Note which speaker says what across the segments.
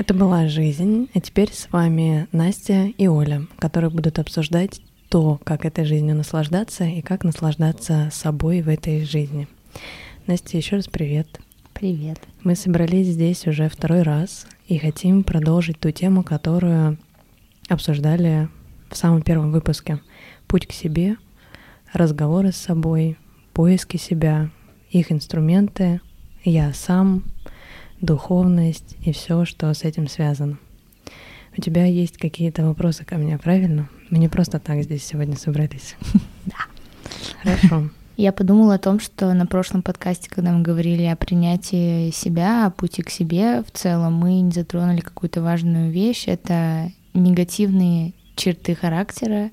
Speaker 1: Это была жизнь, а теперь с вами Настя и Оля, которые будут обсуждать то, как этой жизнью наслаждаться и как наслаждаться собой в этой жизни. Настя, еще раз привет.
Speaker 2: Привет.
Speaker 1: Мы собрались здесь уже второй раз и хотим продолжить ту тему, которую обсуждали в самом первом выпуске. Путь к себе, разговоры с собой, поиски себя, их инструменты, я сам, духовность и все, что с этим связано. У тебя есть какие-то вопросы ко мне, правильно? Мы не просто так здесь сегодня собрались.
Speaker 2: Да.
Speaker 1: Хорошо.
Speaker 2: Я подумала о том, что на прошлом подкасте, когда мы говорили о принятии себя, о пути к себе, в целом мы не затронули какую-то важную вещь. Это негативные черты характера,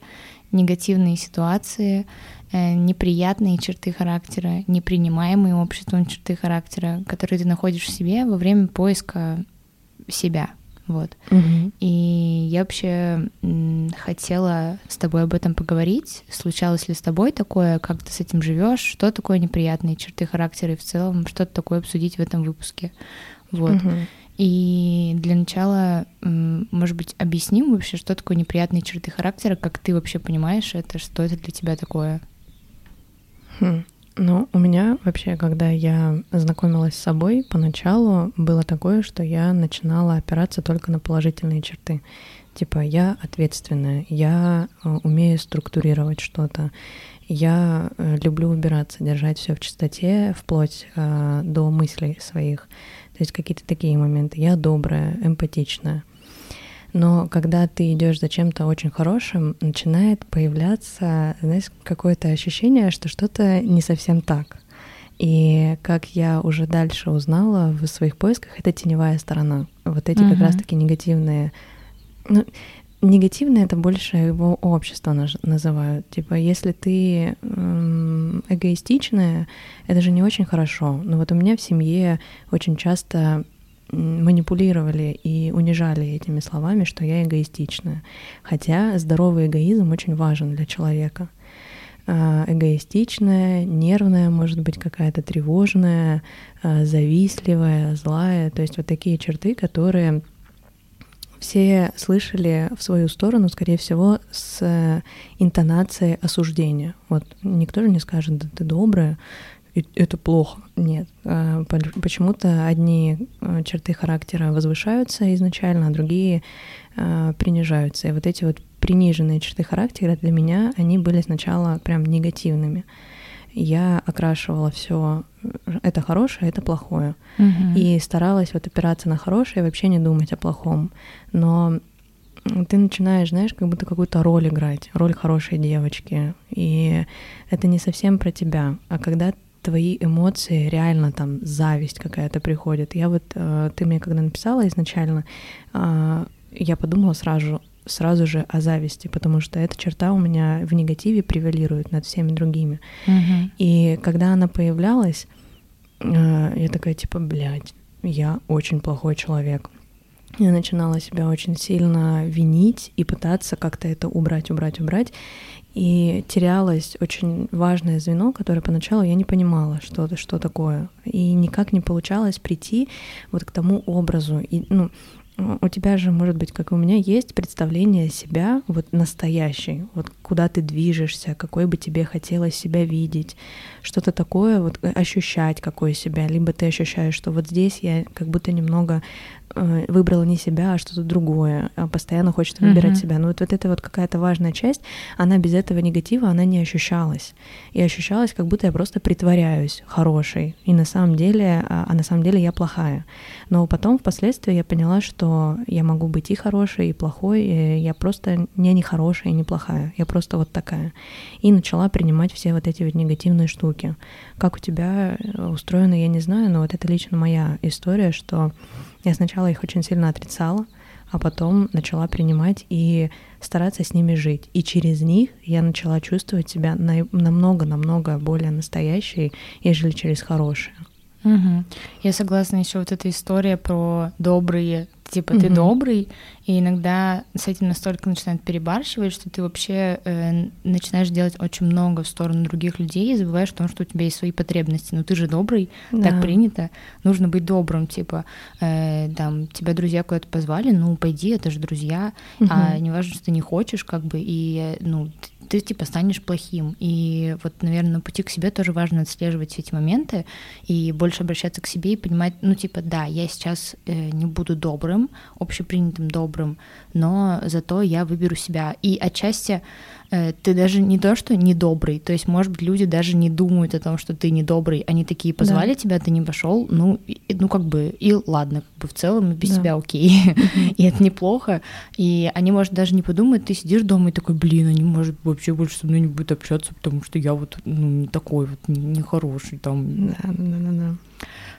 Speaker 2: негативные ситуации, неприятные черты характера, непринимаемые обществом черты характера, которые ты находишь в себе во время поиска себя. Вот.
Speaker 1: Мгм.
Speaker 2: И я вообще хотела с тобой об этом поговорить. Случалось ли с тобой такое, как ты с этим живешь, что такое неприятные черты характера и в целом что-то такое обсудить в этом выпуске. Вот.
Speaker 1: Мгм.
Speaker 2: И для начала, может быть, объясним вообще, что такое неприятные черты характера, как ты вообще понимаешь это, что это для тебя такое?
Speaker 1: Хм. Ну, у меня вообще, когда я знакомилась с собой, поначалу было такое, что я начинала опираться только на положительные черты. Типа, я ответственная, я э, умею структурировать что-то, я э, люблю убираться, держать все в чистоте, вплоть э, до мыслей своих. То есть какие-то такие моменты. Я добрая, эмпатичная. Но когда ты идешь за чем-то очень хорошим, начинает появляться, знаешь, какое-то ощущение, что что-то не совсем так. И как я уже дальше узнала в своих поисках, это теневая сторона. Вот эти как
Speaker 2: Мгм.
Speaker 1: раз-таки негативные. Ну, негативные это больше его общество называют. Типа, если ты м, эгоистичная, это же не очень хорошо. Но вот у меня в семье очень часто манипулировали и унижали этими словами, что я эгоистичная. Хотя здоровый эгоизм очень важен для человека. А, Эгоистичная, нервная, может быть, какая-то тревожная, а, завистливая, злая. То есть вот такие черты, которые все слышали в свою сторону, скорее всего, с э, интонацией осуждения. Вот никто же не скажет, да ты добрая, это плохо. Нет. А, по- Почему-то одни э, черты характера возвышаются изначально, а другие э, принижаются. И вот эти вот приниженные черты характера для меня, они были сначала прям негативными. Я окрашивала все это хорошее, это плохое.
Speaker 2: Мгм.
Speaker 1: И старалась вот опираться на хорошее и вообще не думать о плохом. Но ты начинаешь, знаешь, как будто какую-то роль играть, роль хорошей девочки. И это не совсем про тебя. А когда твои эмоции реально там зависть какая-то приходит. Я вот, э, ты мне когда написала изначально, э, я подумала сразу, сразу же о зависти, потому что эта черта у меня в негативе превалирует над всеми другими.
Speaker 2: Мгм.
Speaker 1: И когда она появлялась, э, я такая типа, блядь, я очень плохой человек. Я начинала себя очень сильно винить и пытаться как-то это убрать, убрать, убрать. И терялось очень важное звено, которое поначалу я не понимала, что это, что такое. И никак не получалось прийти вот к тому образу. И, ну, у тебя же, может быть, как и у меня, есть представление себя вот настоящей, вот куда ты движешься, какой бы тебе хотелось себя видеть, что-то такое, вот ощущать какое себя, либо ты ощущаешь, что вот здесь я как будто немного выбрала не себя, а что-то другое, а постоянно хочется выбирать
Speaker 2: Мгм.
Speaker 1: себя. Но вот, вот эта вот какая-то важная часть, она без этого негатива, она не ощущалась. И ощущалась, как будто я просто притворяюсь хорошей. И на самом деле, а, а на самом деле я плохая. Но потом, впоследствии, я поняла, что я могу быть и хорошей, и плохой. И я просто не не хорошая и не плохая. Я просто вот такая. И начала принимать все вот эти вот негативные штуки. Как у тебя э, устроено, я не знаю, но вот это лично моя история, что я сначала их очень сильно отрицала, а потом начала принимать и стараться с ними жить. И через них я начала чувствовать себя на- намного-намного более настоящей, ежели через хорошие.
Speaker 2: Мгм. Я согласна, еще вот эта история про добрые типа mm-hmm. ты добрый, и иногда с этим настолько начинает перебарщивать, что ты вообще э, начинаешь делать очень много в сторону других людей и забываешь о том, что у тебя есть свои потребности. Но ты же добрый, да. так принято, нужно быть добрым, типа, э, там, тебя друзья куда-то позвали, ну, пойди, это же друзья, mm-hmm. а не важно, что ты не хочешь, как бы, и, ну, ты типа станешь плохим. И вот, наверное, на пути к себе тоже важно отслеживать все эти моменты и больше обращаться к себе и понимать, ну типа, да, я сейчас э, не буду добрым, общепринятым добрым, но зато я выберу себя. И отчасти ты даже не то, что недобрый, то есть, может быть, люди даже не думают о том, что ты недобрый, они такие позвали да. тебя, ты не пошел, ну, и, ну, как бы, и ладно, как бы в целом без да. тебя окей, и это неплохо, и они, может, даже не подумают, ты сидишь дома и такой, блин, они, может, вообще больше со мной не будут общаться, потому что я вот, ну, не такой вот, нехороший, не там.
Speaker 1: Да, да, да, да.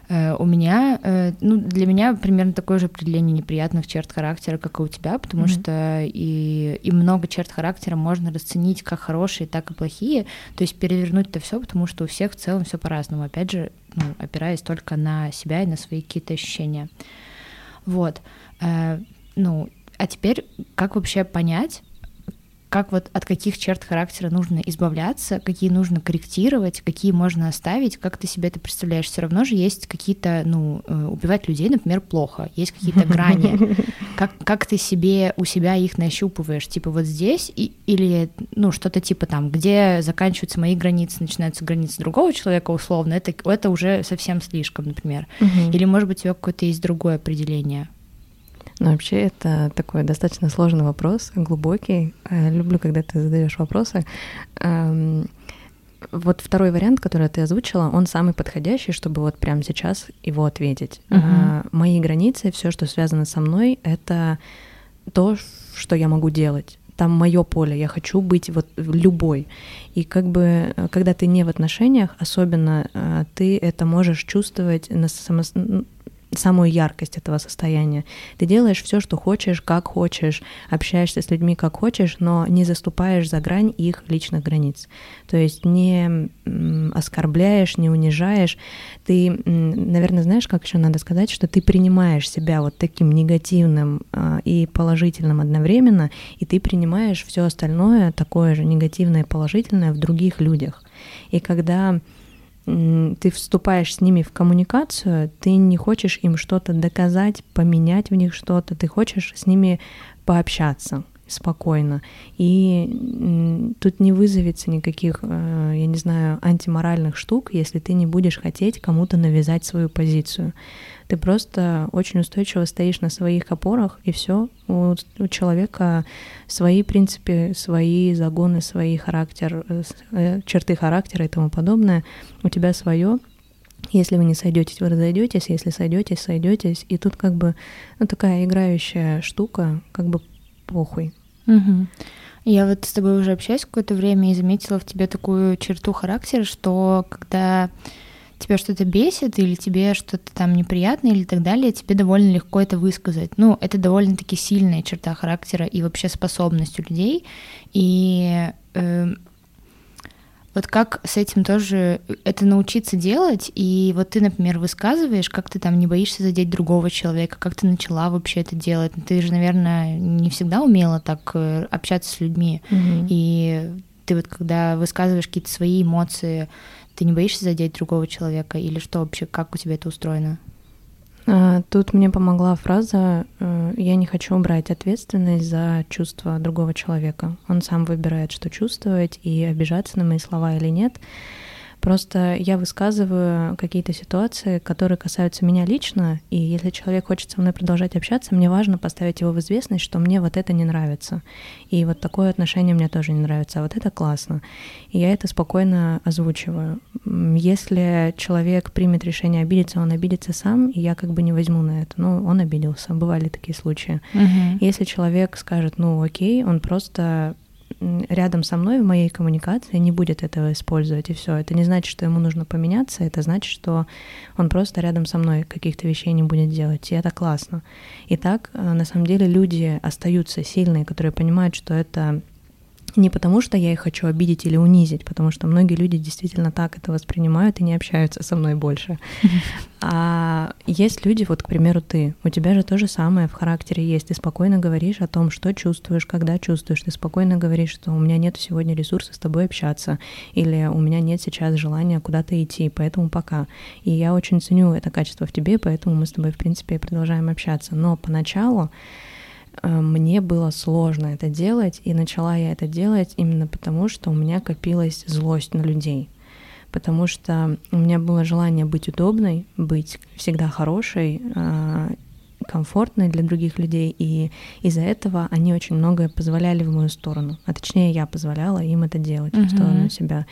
Speaker 2: Э, у меня, э, ну, для меня примерно такое же определение неприятных черт характера, как и у тебя, потому mm-hmm. что и, и много черт характера можно расценить как хорошие, так и плохие, то есть перевернуть это все, потому что у всех в целом все по-разному, опять же, ну, опираясь только на себя и на свои какие-то ощущения. Вот. Э, ну, а теперь как вообще понять, как вот от каких черт характера нужно избавляться, какие нужно корректировать, какие можно оставить, как ты себе это представляешь? Все равно же есть какие-то, ну, э, убивать людей, например, плохо, есть какие-то грани. Как, как ты себе у себя их нащупываешь? Типа вот здесь и, или, ну, что-то типа там, где заканчиваются мои границы, начинаются границы другого человека условно, это, это уже совсем слишком, например. Или, может быть, у тебя какое-то есть другое определение?
Speaker 1: Ну, вообще, это такой достаточно сложный вопрос, глубокий. Э, люблю, когда ты задаешь вопросы. Вот второй вариант, который ты озвучила, он самый подходящий, чтобы вот прямо сейчас его ответить. Uh-huh. Мои границы, все, что связано со мной, это то, что я могу делать. Там мое поле, я хочу быть вот любой. И как бы, э, когда ты не в отношениях, особенно ты это можешь чувствовать на само самую яркость этого состояния. Ты делаешь все, что хочешь, как хочешь, общаешься с людьми, как хочешь, но не заступаешь за грань их личных границ. То есть не оскорбляешь, не унижаешь. Ты, наверное, знаешь, как еще надо сказать, что ты принимаешь себя вот таким негативным а, и положительным одновременно, и ты принимаешь все остальное такое же негативное и положительное в других людях. И когда ты вступаешь с ними в коммуникацию, ты не хочешь им что-то доказать, поменять в них что-то, ты хочешь с ними пообщаться спокойно. И тут не вызовется никаких, э, я не знаю, антиморальных штук, если ты не будешь хотеть кому-то навязать свою позицию. Ты просто очень устойчиво стоишь на своих опорах, и все. У, у человека свои принципы, свои загоны, свои характер, э, э, черты характера и тому подобное. У тебя свое, если вы не сойдетесь, вы разойдетесь, если сойдетесь, сойдетесь. И тут как бы ну, такая играющая штука, как бы похуй.
Speaker 2: Угу. Я вот с тобой уже общаюсь какое-то время и заметила в тебе такую черту характера, что когда тебя что-то бесит или тебе что-то там неприятно или так далее, тебе довольно легко это высказать. Ну, это довольно-таки сильная черта характера и вообще способность у людей. И э, вот как с этим тоже это научиться делать, и вот ты, например, высказываешь, как ты там не боишься задеть другого человека, как ты начала вообще это делать. Ты же, наверное, не всегда умела так э, общаться с людьми, mm-hmm. и ты вот когда высказываешь какие-то свои эмоции, ты не боишься задеть другого человека, или что вообще, как у тебя это устроено?
Speaker 1: А, тут мне помогла фраза э, «я не хочу брать ответственность за чувства другого человека». Он сам выбирает, что чувствовать, и обижаться на мои слова или нет. Просто я высказываю какие-то ситуации, которые касаются меня лично, и если человек хочет со мной продолжать общаться, мне важно поставить его в известность, что мне вот это не нравится. И вот такое отношение мне тоже не нравится, а вот это классно. И я это спокойно озвучиваю. Если человек примет решение обидеться, он обидится сам, и я как бы не возьму на это. Ну, он обиделся, бывали такие случаи. Uh-huh. Если человек скажет, ну окей, он просто рядом со мной в моей коммуникации не будет этого использовать, и все. Это не значит, что ему нужно поменяться, это значит, что он просто рядом со мной каких-то вещей не будет делать, и это классно. И так, э, на самом деле, люди остаются сильные, которые понимают, что это не потому, что я их хочу обидеть или унизить, потому что многие люди действительно так это воспринимают и не общаются со мной больше. А есть люди, вот, к примеру, ты, у тебя же то же самое в характере есть. Ты спокойно говоришь о том, что чувствуешь, когда чувствуешь. Ты спокойно говоришь, что у меня нет сегодня ресурса с тобой общаться, или у меня нет сейчас желания куда-то идти, поэтому пока. И я очень ценю это качество в тебе, поэтому мы с тобой, в принципе, продолжаем общаться. Но поначалу мне было сложно это делать, и начала я это делать именно потому, что у меня копилась злость на людей. Потому что у меня было желание быть удобной, быть всегда хорошей, а, комфортной для других людей, и из-за этого они очень многое позволяли в мою сторону, а точнее я позволяла им это делать uh-huh. в сторону себя.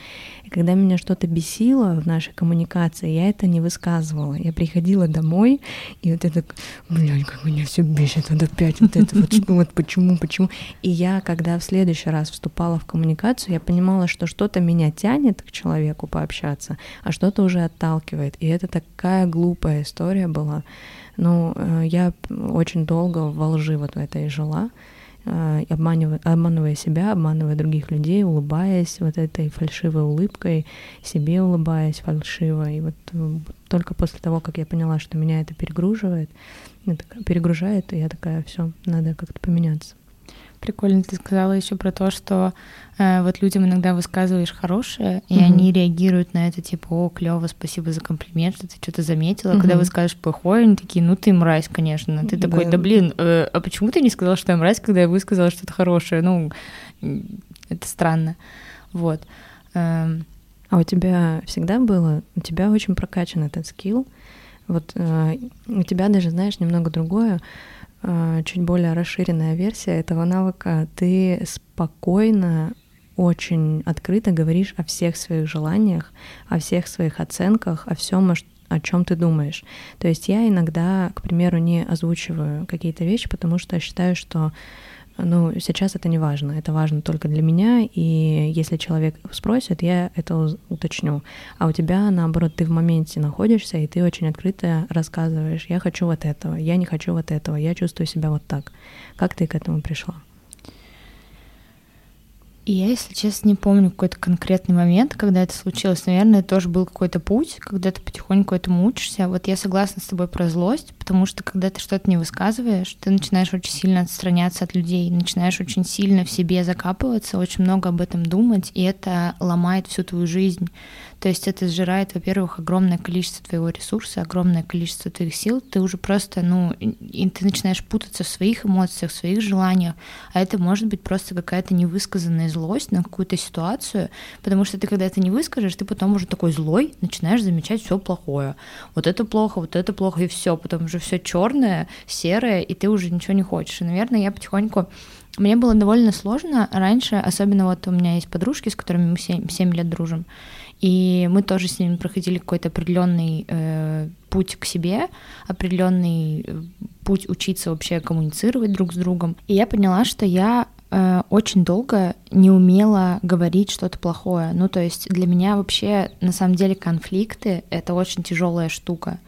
Speaker 1: И когда меня что-то бесило в нашей коммуникации, я это не высказывала. Я приходила домой, и вот это, блядь, как меня все бесит, вот опять вот это вот, что вот почему, почему. И я, когда в следующий раз вступала в коммуникацию, я понимала, что что-то меня тянет к человеку пообщаться, а что-то уже отталкивает. И это такая глупая история была. Ну, э, я очень долго во лжи вот в этой жила, э, обманывая, обманывая себя, обманывая других людей, улыбаясь вот этой фальшивой улыбкой, себе улыбаясь фальшиво. И вот э, только после того, как я поняла, что меня это перегруживает, перегружает, я такая, все, надо как-то поменяться.
Speaker 2: Прикольно ты сказала еще про то, что э, вот людям иногда высказываешь хорошее, и mm-hmm. они реагируют на это типа, о, клево, спасибо за комплимент, что ты что-то заметила. Mm-hmm. Когда вы скажешь плохое, они такие, ну ты мразь, конечно. Ты такой, да блин, э, а почему ты не сказал, что я мразь, когда я высказала что-то хорошее? Ну, это странно. Вот.
Speaker 1: Эм. А у тебя всегда было, у тебя очень прокачан этот скилл. Вот э, у тебя даже, знаешь, немного другое чуть более расширенная версия этого навыка, ты спокойно, очень открыто говоришь о всех своих желаниях, о всех своих оценках, о всем, о чем ты думаешь. То есть я иногда, к примеру, не озвучиваю какие-то вещи, потому что считаю, что ну, сейчас это не важно, это важно только для меня, и если человек спросит, я это уточню. А у тебя, наоборот, ты в моменте находишься, и ты очень открыто рассказываешь, я хочу вот этого, я не хочу вот этого, я чувствую себя вот так. Как ты к этому пришла?
Speaker 2: И я, если честно, не помню какой-то конкретный момент, когда это случилось. Наверное, тоже был какой-то путь, когда ты потихоньку этому учишься. Вот я согласна с тобой про злость, потому что когда ты что-то не высказываешь, ты начинаешь очень сильно отстраняться от людей, начинаешь очень сильно в себе закапываться, очень много об этом думать, и это ломает всю твою жизнь. То есть это сжирает, во-первых, огромное количество твоего ресурса, огромное количество твоих сил. Ты уже просто, ну, и ты начинаешь путаться в своих эмоциях, в своих желаниях. А это может быть просто какая-то невысказанная злость на какую-то ситуацию, потому что ты, когда это не выскажешь, ты потом уже такой злой начинаешь замечать все плохое. Вот это плохо, вот это плохо, и все. Потом уже все черное, серое, и ты уже ничего не хочешь. И, наверное, я потихоньку мне было довольно сложно раньше, особенно вот у меня есть подружки, с которыми мы 7, 7 лет дружим, и мы тоже с ними проходили какой-то определенный э, путь к себе, определенный э, путь учиться вообще коммуницировать друг с другом. И я поняла, что я э, очень долго не умела говорить что-то плохое. Ну, то есть для меня вообще на самом деле конфликты — это очень тяжелая штука.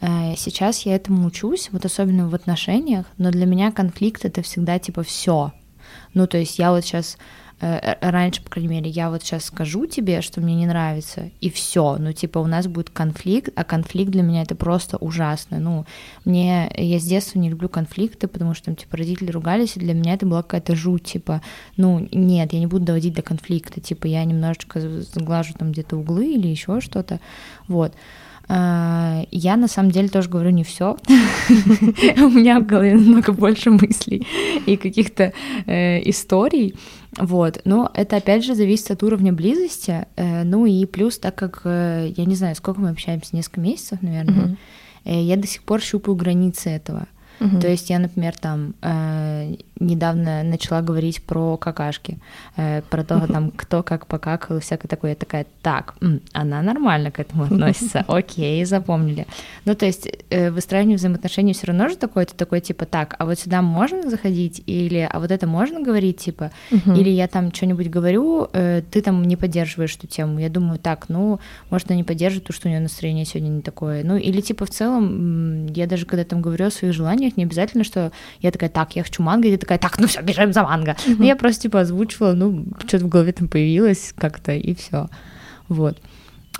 Speaker 2: Э, сейчас я этому учусь, вот особенно в отношениях, но для меня конфликт это всегда типа все. Ну, то есть я вот сейчас Э, раньше, по крайней мере, я вот сейчас скажу тебе, что мне не нравится, и все, ну, типа, у нас будет конфликт, а конфликт для меня это просто ужасно, ну, мне, я с детства не люблю конфликты, потому что, там, типа, родители ругались, и для меня это была какая-то жуть, типа, ну, нет, я не буду доводить до конфликта, типа, я немножечко сглажу там где-то углы или еще что-то, вот, а, я на самом деле тоже говорю не все. У меня в голове намного больше мыслей и каких-то э, историй. Вот. Но это опять же зависит от уровня близости. Э, ну и плюс, так как э, я не знаю, сколько мы общаемся, несколько месяцев, наверное, я до сих пор щупаю границы этого. Угу. То есть я, например, там э, недавно начала говорить про какашки, э, про то, там, кто как покакал и всякое такое. Я такая, так, м, она нормально к этому относится, окей, запомнили. Ну, то есть э, выстраивание взаимоотношений все равно же такое, ты такой, типа, так, а вот сюда можно заходить, или, а вот это можно говорить, типа, или я там что-нибудь говорю, э, ты там не поддерживаешь эту тему. Я думаю, так, ну, может, она не поддержит, то, что у нее настроение сегодня не такое. Ну, или, типа, в целом, я даже когда там говорю о своих желаниях, компаниях не обязательно, что я такая, так, я хочу манго, и ты такая, так, ну все, бежим за манго. Mm-hmm. Ну, я просто, типа, озвучивала, ну, что-то в голове там появилось как-то, и все. Вот.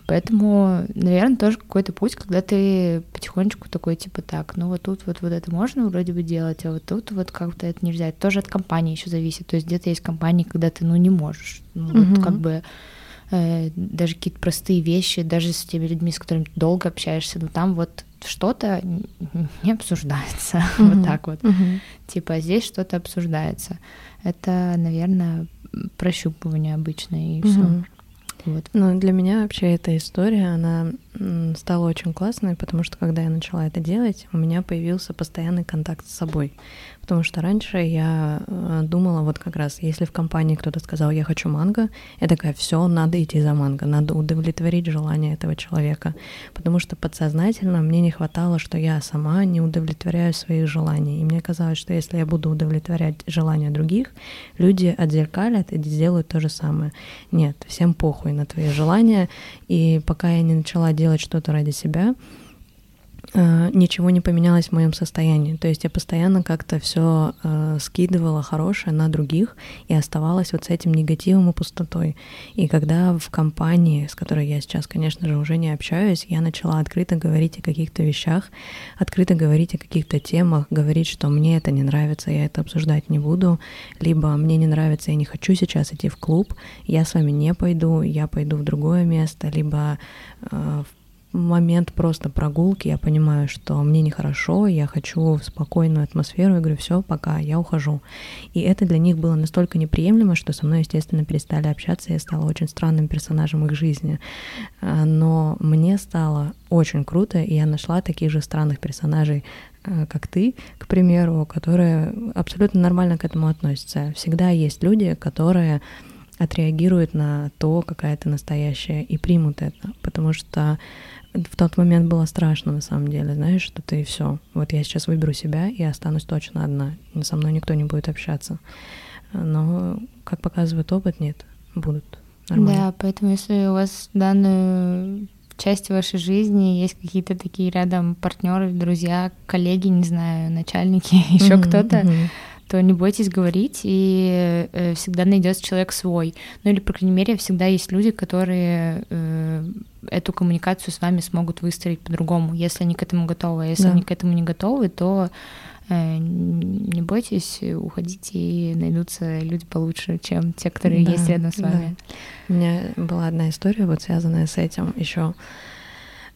Speaker 2: Поэтому, наверное, тоже какой-то путь, когда ты потихонечку такой, типа, так, ну вот тут вот, вот это можно вроде бы делать, а вот тут вот как-то это нельзя. Это тоже от компании еще зависит. То есть где-то есть компании, когда ты, ну, не можешь. Ну, mm-hmm. вот как бы даже какие-то простые вещи, даже с теми людьми, с которыми ты долго общаешься, ну там вот что-то не обсуждается. Mm-hmm. вот так вот. Mm-hmm. Типа здесь что-то обсуждается. Это, наверное, прощупывание обычное и mm-hmm. все.
Speaker 1: Вот. Ну, для меня вообще эта история, она стала очень классной, потому что когда я начала это делать, у меня появился постоянный контакт с собой. Потому что раньше я э, думала вот как раз, если в компании кто-то сказал, я хочу манго, я такая, все, надо идти за манго, надо удовлетворить желание этого человека. Потому что подсознательно мне не хватало, что я сама не удовлетворяю своих желаний. И мне казалось, что если я буду удовлетворять желания других, люди отзеркалят и сделают то же самое. Нет, всем похуй на твои желания. И пока я не начала делать что-то ради себя, ничего не поменялось в моем состоянии. То есть я постоянно как-то все э, скидывала хорошее на других и оставалась вот с этим негативом и пустотой. И когда в компании, с которой я сейчас, конечно же, уже не общаюсь, я начала открыто говорить о каких-то вещах, открыто говорить о каких-то темах, говорить, что мне это не нравится, я это обсуждать не буду, либо мне не нравится, я не хочу сейчас идти в клуб, я с вами не пойду, я пойду в другое место, либо э, в момент просто прогулки, я понимаю, что мне нехорошо, я хочу спокойную атмосферу, я говорю, все, пока, я ухожу. И это для них было настолько неприемлемо, что со мной, естественно, перестали общаться, я стала очень странным персонажем их жизни. А, но мне стало очень круто, и я нашла таких же странных персонажей, а, как ты, к примеру, которые абсолютно нормально к этому относятся. Всегда есть люди, которые отреагируют на то, какая ты настоящая, и примут это, потому что в тот момент было страшно, на самом деле, знаешь, что ты все, вот я сейчас выберу себя и останусь точно одна, со мной никто не будет общаться. Но, как показывает опыт, нет, будут нормально.
Speaker 2: Да, поэтому если у вас данную часть вашей жизни есть какие-то такие рядом партнеры, друзья, коллеги, не знаю, начальники, еще mm-hmm, кто-то, mm-hmm то не бойтесь говорить, и э, всегда найдется человек свой. Ну или, по крайней мере, всегда есть люди, которые э, эту коммуникацию с вами смогут выстроить по-другому, если они к этому готовы. А если да. они к этому не готовы, то э, не бойтесь, уходите, и найдутся люди получше, чем те, которые да, есть рядом с вами.
Speaker 1: Да. У меня была одна история, вот связанная с этим еще.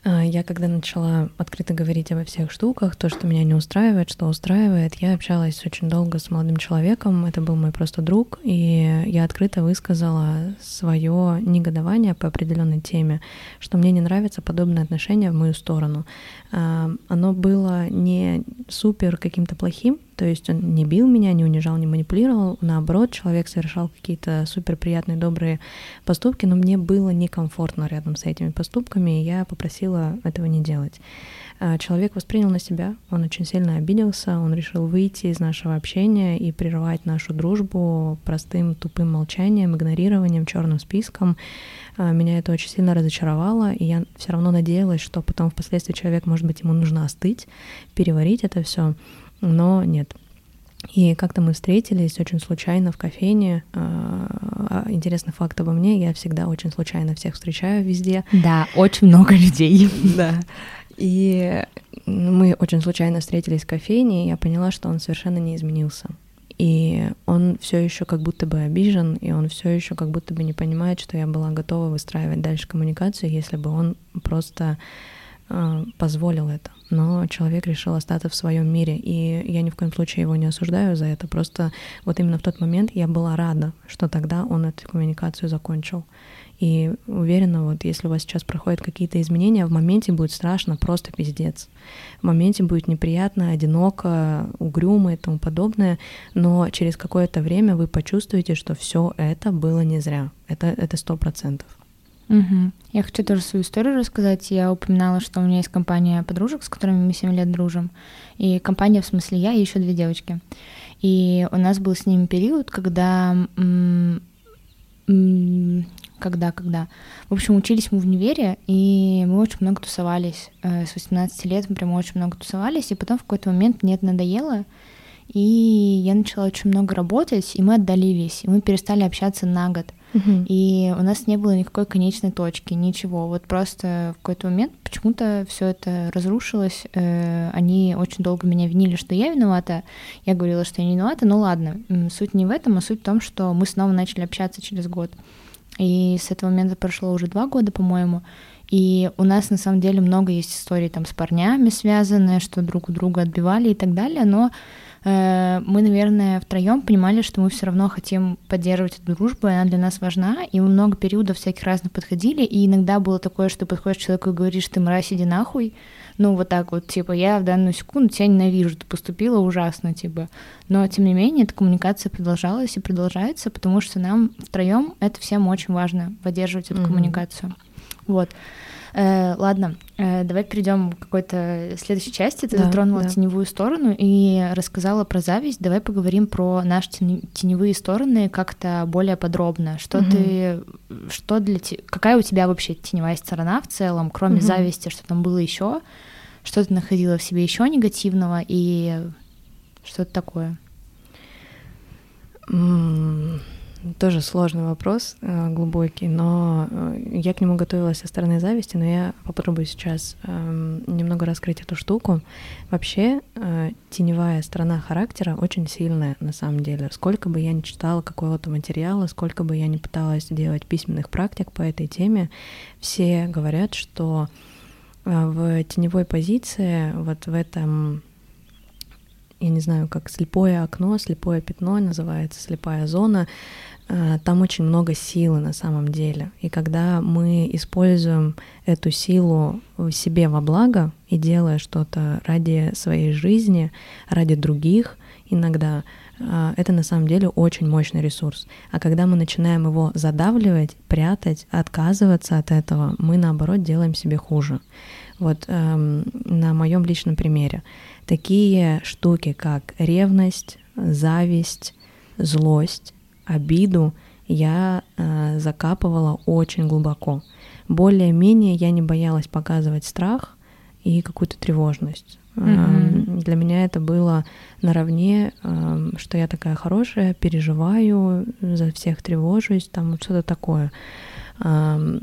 Speaker 1: А, я когда начала открыто говорить обо всех штуках, то, что меня не устраивает, что устраивает, я общалась очень долго с молодым человеком, это был мой просто друг, и я открыто высказала свое негодование по определенной теме, что мне не нравится подобное отношение в мою сторону. А, оно было не супер каким-то плохим, то есть он не бил меня, не унижал, не манипулировал. Наоборот, человек совершал какие-то супер приятные, добрые поступки, но мне было некомфортно рядом с этими поступками, и я попросила этого не делать. А, человек воспринял на себя, он очень сильно обиделся, он решил выйти из нашего общения и прервать нашу дружбу простым тупым молчанием, игнорированием, черным списком. А, меня это очень сильно разочаровало, и я все равно надеялась, что потом впоследствии человек, может быть, ему нужно остыть, переварить это все но нет. И как-то мы встретились очень случайно в кофейне. А, интересный факт обо мне, я всегда очень случайно всех встречаю везде.
Speaker 2: Да, очень много людей.
Speaker 1: Да. И мы очень случайно встретились в кофейне, и я поняла, что он совершенно не изменился. И он все еще как будто бы обижен, и он все еще как будто бы не понимает, что я была готова выстраивать дальше коммуникацию, если бы он просто позволил это но человек решил остаться в своем мире, и я ни в коем случае его не осуждаю за это, просто вот именно в тот момент я была рада, что тогда он эту коммуникацию закончил. И уверена, вот если у вас сейчас проходят какие-то изменения, в моменте будет страшно, просто пиздец. В моменте будет неприятно, одиноко, угрюмо и тому подобное, но через какое-то время вы почувствуете, что все это было не зря. Это сто процентов.
Speaker 2: Угу. Я хочу тоже свою историю рассказать. Я упоминала, что у меня есть компания подружек, с которыми мы 7 лет дружим. И компания, в смысле, я и еще две девочки. И у нас был с ними период, когда когда, когда. В общем, учились мы в универе, и мы очень много тусовались. Э, с 18 лет мы прям очень много тусовались, и потом в какой-то момент мне это надоело, и я начала очень много работать, и мы отдалились, и мы перестали общаться на год. Uh-huh. И у нас не было никакой конечной точки, ничего. Вот просто в какой-то момент почему-то все это разрушилось. Э, они очень долго меня винили, что я виновата. Я говорила, что я не виновата. Ну ладно, суть не в этом, а суть в том, что мы снова начали общаться через год. И с этого момента прошло уже два года, по-моему. И у нас на самом деле много есть историй там с парнями связанные, что друг у друга отбивали и так далее, но мы, наверное, втроем понимали, что мы все равно хотим поддерживать эту дружбу, и она для нас важна, и мы много периодов всяких разных подходили, и иногда было такое, что подходишь к человеку и говоришь, ты мразь, иди нахуй, ну вот так вот, типа, я в данную секунду тебя ненавижу, ты поступила ужасно, типа. Но, тем не менее, эта коммуникация продолжалась и продолжается, потому что нам втроем это всем очень важно, поддерживать эту mm-hmm. коммуникацию. Вот. Э, ладно, э, давай перейдем к какой-то следующей части. Ты да, затронула да. теневую сторону и рассказала про зависть. Давай поговорим про наши теневые стороны как-то более подробно. Что угу. ты, что для тебя, какая у тебя вообще теневая сторона в целом, кроме угу. зависти, что там было еще? Что ты находила в себе еще негативного и что-то такое?
Speaker 1: Тоже сложный вопрос, э, глубокий, но э, я к нему готовилась со стороны зависти, но я попробую сейчас эм, немного раскрыть эту штуку. Вообще, э, теневая сторона характера очень сильная на самом деле. Сколько бы я ни читала какого-то материала, сколько бы я ни пыталась делать письменных практик по этой теме, все говорят, что в теневой позиции, вот в этом я не знаю, как слепое окно, слепое пятно называется, слепая зона, там очень много силы на самом деле. И когда мы используем эту силу в себе во благо и делая что-то ради своей жизни, ради других, иногда э, это на самом деле очень мощный ресурс. А когда мы начинаем его задавливать, прятать, отказываться от этого, мы наоборот делаем себе хуже. Вот эм, на моем личном примере такие штуки, как ревность, зависть, злость, обиду я э, закапывала очень глубоко. Более-менее я не боялась показывать страх и какую-то тревожность. Mm-hmm. Э, для меня это было наравне, э, что я такая хорошая, переживаю, за всех тревожусь, там вот что-то такое. Э,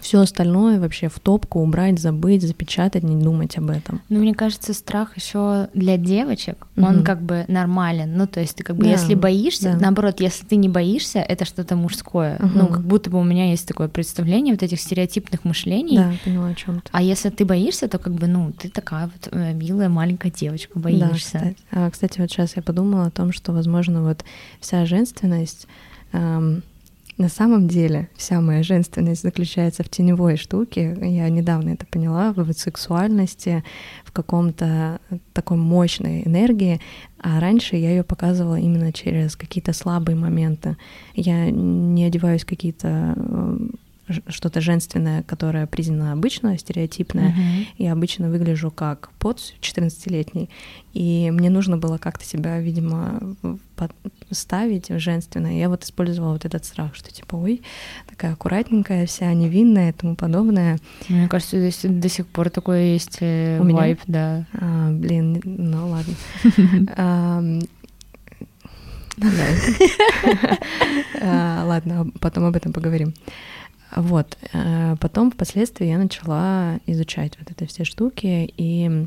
Speaker 1: все остальное вообще в топку убрать, забыть, запечатать, не думать об этом.
Speaker 2: Ну, мне кажется, страх еще для девочек, угу. он как бы нормален. Ну, то есть ты как бы, да, если боишься, да. наоборот, если ты не боишься, это что-то мужское. Угу. Ну, как будто бы у меня есть такое представление вот этих стереотипных мышлений.
Speaker 1: Да, поняла о чем ты.
Speaker 2: А если ты боишься, то как бы, ну, ты такая вот э, милая маленькая девочка, боишься. Да,
Speaker 1: кстати. А, кстати, вот сейчас я подумала о том, что, возможно, вот вся женственность эм, на самом деле вся моя женственность заключается в теневой штуке. Я недавно это поняла, в сексуальности, в каком-то такой мощной энергии. А раньше я ее показывала именно через какие-то слабые моменты. Я не одеваюсь какие-то э, что-то женственное, которое признано обычно, стереотипное. Uh-huh. Я обычно выгляжу как под 14-летний. И мне нужно было как-то себя, видимо, ставить в женственное. Я вот использовала вот этот страх, что типа, ой, такая аккуратненькая, вся невинная и тому подобное.
Speaker 2: Мне кажется, здесь до сих пор такое есть э, У вайп, да.
Speaker 1: А, блин, ну ладно. А, ладно, потом об этом поговорим. Вот. Э, потом впоследствии я начала изучать вот это все штуки, и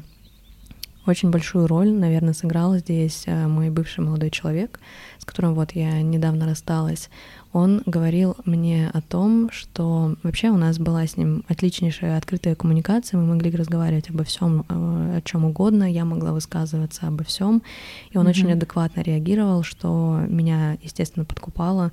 Speaker 1: очень большую роль, наверное, сыграл здесь э, мой бывший молодой человек, с которым вот я недавно рассталась. Он говорил мне о том, что вообще у нас была с ним отличнейшая открытая коммуникация, мы могли разговаривать обо всем, э, о чем угодно, я могла высказываться обо всем, и он mm-hmm. очень адекватно реагировал, что меня, естественно, подкупало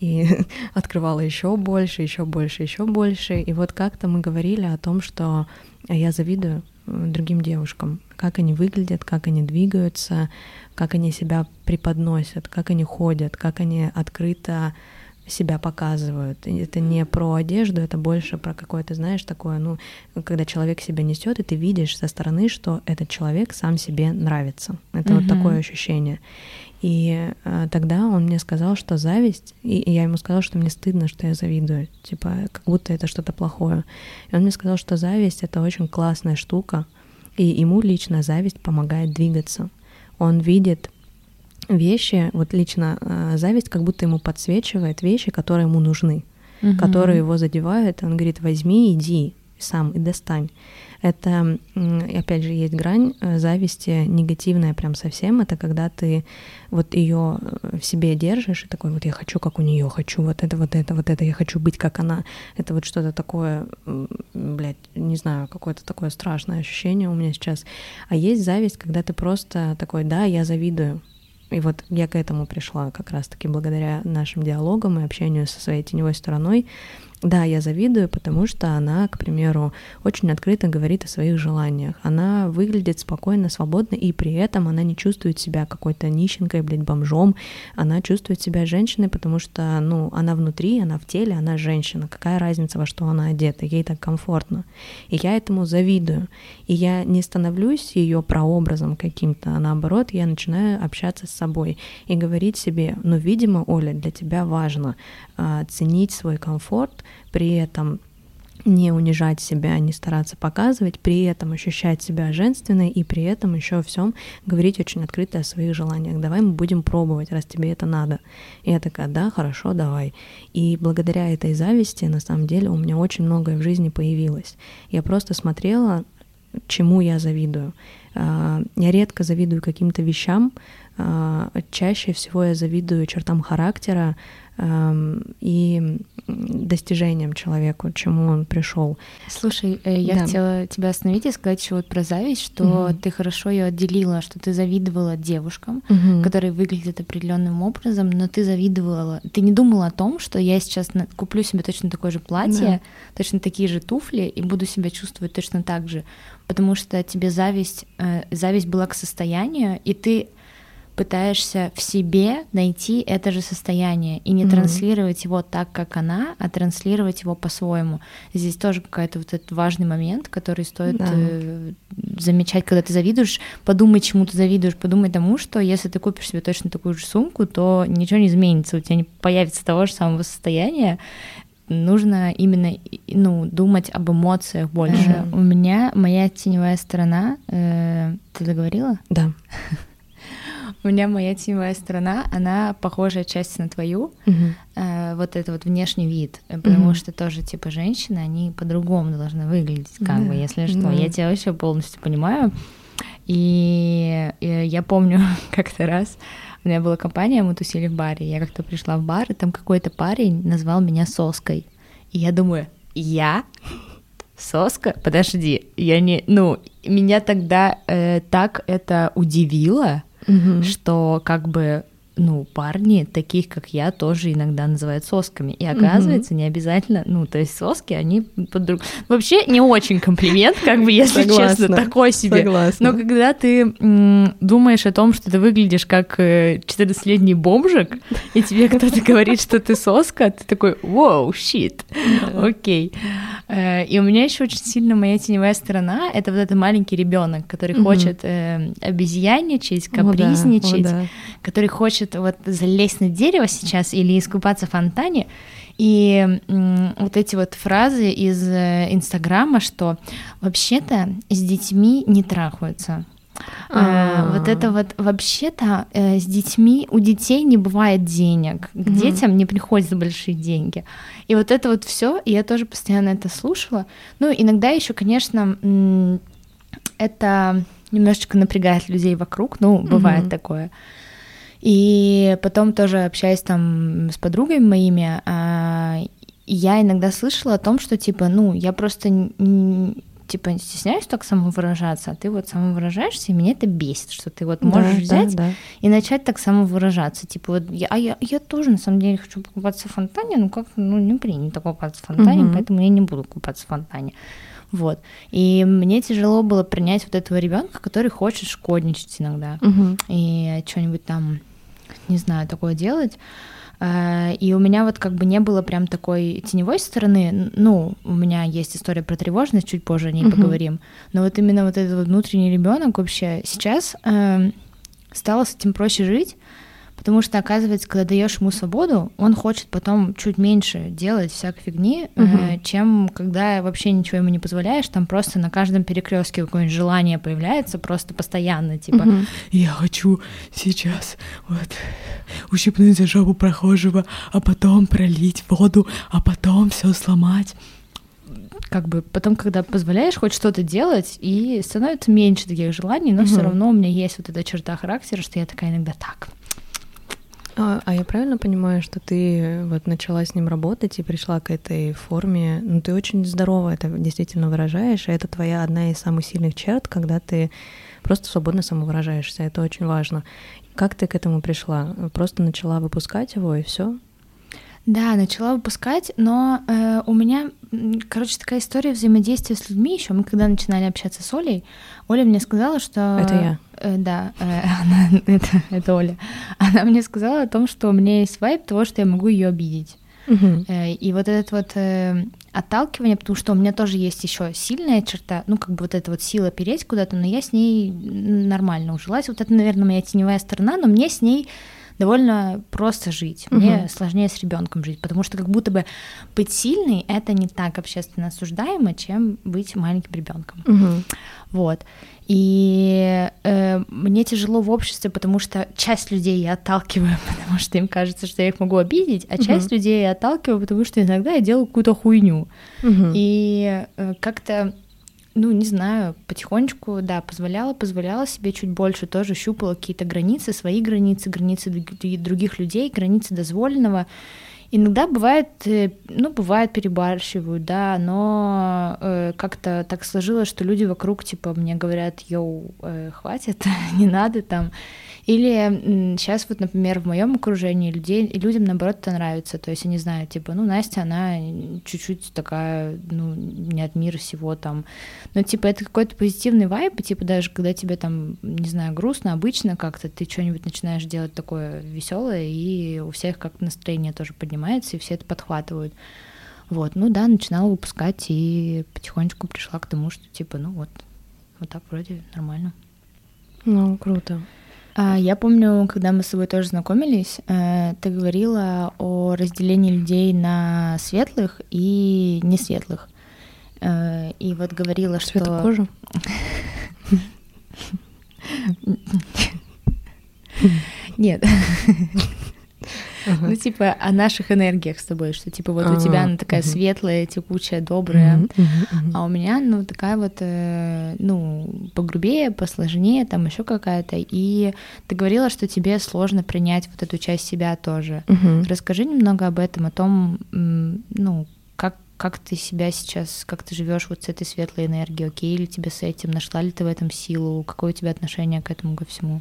Speaker 1: и открывала еще больше, еще больше, еще больше. И вот как-то мы говорили о том, что я завидую э, другим девушкам, как они выглядят, как они двигаются, как они себя преподносят, как они ходят, как они открыто себя показывают. Это не про одежду, это больше про какое-то, знаешь, такое, ну, когда человек себя несет, и ты видишь со стороны, что этот человек сам себе нравится. Это угу. вот такое ощущение. И э, тогда он мне сказал, что зависть, и, и я ему сказала, что мне стыдно, что я завидую, типа, как будто это что-то плохое. И он мне сказал, что зависть — это очень классная штука, и ему лично зависть помогает двигаться. Он видит вещи, вот лично э, зависть как будто ему подсвечивает вещи, которые ему нужны, угу. которые его задевают. Он говорит, возьми, иди сам и достань это, опять же, есть грань э, зависти негативная прям совсем. Это когда ты вот ее э, в себе держишь и такой вот я хочу как у нее, хочу вот это, вот это, вот это, я хочу быть как она. Это вот что-то такое, блядь, не знаю, какое-то такое страшное ощущение у меня сейчас. А есть зависть, когда ты просто такой, да, я завидую, и вот я к этому пришла как раз-таки благодаря нашим диалогам и общению со своей теневой стороной, да, я завидую, потому что она, к примеру, очень открыто говорит о своих желаниях. Она выглядит спокойно, свободно, и при этом она не чувствует себя какой-то нищенкой, блядь, бомжом. Она чувствует себя женщиной, потому что, ну, она внутри, она в теле, она женщина. Какая разница, во что она одета? Ей так комфортно. И я этому завидую. И я не становлюсь ее прообразом каким-то, а наоборот, я начинаю общаться с собой и говорить себе, ну, видимо, Оля, для тебя важно а, ценить свой комфорт, при этом не унижать себя, не стараться показывать, при этом ощущать себя женственной и при этом еще всем говорить очень открыто о своих желаниях. Давай мы будем пробовать, раз тебе это надо. И я такая, да, хорошо, давай. И благодаря этой зависти, на самом деле, у меня очень многое в жизни появилось. Я просто смотрела, чему я завидую. А, я редко завидую каким-то вещам, а, чаще всего я завидую чертам характера, и достижением человеку, чему он пришел.
Speaker 2: Слушай, э, я да. хотела тебя остановить и сказать еще вот про зависть, что угу. ты хорошо ее отделила, что ты завидовала девушкам, угу. которые выглядят определенным образом, но ты завидовала, ты не думала о том, что я сейчас куплю себе точно такое же платье, да. точно такие же туфли и буду себя чувствовать точно так же, потому что тебе зависть, э, зависть была к состоянию, и ты пытаешься в себе найти это же состояние и не mm-hmm. транслировать его так, как она, а транслировать его по-своему. Здесь тоже какой-то вот этот важный момент, который стоит да. э, замечать, когда ты завидуешь. Подумай, чему ты завидуешь, подумай тому, что если ты купишь себе точно такую же сумку, то ничего не изменится, у тебя не появится того же самого состояния, нужно именно ну, думать об эмоциях больше. Mm-hmm. У меня моя теневая сторона. Э, ты договорила?
Speaker 1: Да.
Speaker 2: У меня моя теневая сторона, она похожая часть на твою. Угу. Э, вот это вот внешний вид, потому угу. что тоже типа женщины, они по-другому должны выглядеть, как да. бы, если что. Да. Я тебя вообще полностью понимаю. И, и я помню как-то раз у меня была компания, мы тусили в баре, я как-то пришла в бар, и там какой-то парень назвал меня соской. И я думаю, я соска? Подожди, я не, ну, меня тогда э, так это удивило, угу. что как бы ну, парни, таких как я, тоже иногда называют сосками. И оказывается, угу. не обязательно, ну, то есть соски, они под друг... Вообще не очень комплимент, как бы, если Согласна. честно, такой себе. Согласна. Но когда ты м, думаешь о том, что ты выглядишь как 14-летний э, бомжик, и тебе кто-то говорит, что ты соска, ты такой, вау, щит, окей. Э, и у меня еще очень сильно моя теневая сторона — это вот этот маленький ребенок, который хочет э, обезьяничать, капризничать, который хочет хочет вот залезть на дерево сейчас или искупаться в фонтане, и вот эти вот фразы из э, Инстаграма, что вообще-то с детьми не трахаются. А-а-а. Вот это вот вообще-то э, с детьми у детей не бывает денег, к детям не приходят большие деньги. И вот это вот все, я тоже постоянно это слушала. Ну, иногда еще, конечно, это немножечко напрягает людей вокруг, ну, бывает такое. И потом тоже общаясь там с подругами моими, а, я иногда слышала о том, что типа, ну, я просто типа стесняюсь так самовыражаться, а ты вот самовыражаешься, и меня это бесит, что ты вот можешь да, взять да, да. и начать так самовыражаться. Типа вот, я, а я, я тоже на самом деле хочу покупаться в фонтане, но как ну не принято купаться в фонтане, угу. поэтому я не буду купаться в фонтане. Вот. И мне тяжело было принять вот этого ребенка, который хочет шкодничать иногда. Угу. И что-нибудь там не знаю, такое делать. Э, и у меня вот как бы не было прям такой теневой стороны. Ну, у меня есть история про тревожность, чуть позже о ней uh-huh. поговорим. Но вот именно вот этот вот внутренний ребенок вообще сейчас э, стало с этим проще жить, Потому что, оказывается, когда даешь ему свободу, он хочет потом чуть меньше делать всякой фигни, угу. э, чем когда вообще ничего ему не позволяешь, там просто на каждом перекрестке какое-нибудь желание появляется, просто постоянно, типа, угу.
Speaker 3: я хочу сейчас вот ущипнуть за жопу прохожего, а потом пролить воду, а потом все сломать
Speaker 2: как бы потом, когда позволяешь хоть что-то делать, и становится меньше таких желаний, но угу. все равно у меня есть вот эта черта характера, что я такая иногда так.
Speaker 1: А, а я правильно понимаю, что ты вот начала с ним работать и пришла к этой форме? Ну, ты очень здорово это действительно выражаешь, и это твоя одна из самых сильных черт, когда ты просто свободно самовыражаешься. Это очень важно. Как ты к этому пришла? Просто начала выпускать его и все?
Speaker 2: Да, начала выпускать, но э, у меня, короче, такая история взаимодействия с людьми еще. Мы когда начинали общаться с Олей, Оля мне сказала, что...
Speaker 1: Это я.
Speaker 2: Э, да, э, она, это, это Оля. Она мне сказала о том, что у меня есть вайп того, что я могу ее обидеть. Угу. И вот этот вот э, отталкивание, потому что у меня тоже есть еще сильная черта, ну, как бы вот эта вот сила переть куда-то, но я с ней нормально ужилась. Вот это, наверное, моя теневая сторона, но мне с ней довольно просто жить. Мне угу. сложнее с ребенком жить, потому что как будто бы быть сильной это не так общественно осуждаемо, чем быть маленьким ребенком. Угу. Вот. И э, мне тяжело в обществе, потому что часть людей я отталкиваю, потому что им кажется, что я их могу обидеть, а часть угу. людей я отталкиваю, потому что иногда я делаю какую-то хуйню. Угу. И э, как-то ну, не знаю, потихонечку, да, позволяла, позволяла себе чуть больше, тоже щупала какие-то границы, свои границы, границы других людей, границы дозволенного. Иногда бывает, э, ну, бывает, перебарщивают, да, но э, как-то так сложилось, что люди вокруг, типа, мне говорят, йоу, э, хватит, не надо там. Или сейчас вот, например, в моем окружении людей, людям наоборот это нравится, то есть они знают, типа, ну, Настя, она чуть-чуть такая, ну, не от мира всего там, но, типа, это какой-то позитивный вайп, и, типа, даже когда тебе там, не знаю, грустно, обычно как-то ты что-нибудь начинаешь делать такое веселое, и у всех как-то настроение тоже поднимается, и все это подхватывают. Вот, ну да, начинала выпускать и потихонечку пришла к тому, что типа, ну вот, вот так вроде нормально.
Speaker 1: Ну, круто.
Speaker 2: А, я помню, когда мы с тобой тоже знакомились, э, ты говорила о разделении людей на светлых и несветлых. Э, и вот говорила,
Speaker 1: Цвета
Speaker 2: что...
Speaker 1: кожи?
Speaker 2: Нет. Ну, типа, о наших энергиях с тобой, что, типа, вот у тебя она такая светлая, текучая, добрая, а у меня, ну, такая вот, э, ну, погрубее, посложнее, там еще какая-то. И ты говорила, что тебе сложно принять вот эту часть себя тоже. Расскажи немного об этом, о том, ну, как как ты себя сейчас, как ты живешь вот с этой светлой энергией, окей ли тебе с этим, нашла ли ты в этом силу, какое у тебя отношение к этому ко всему?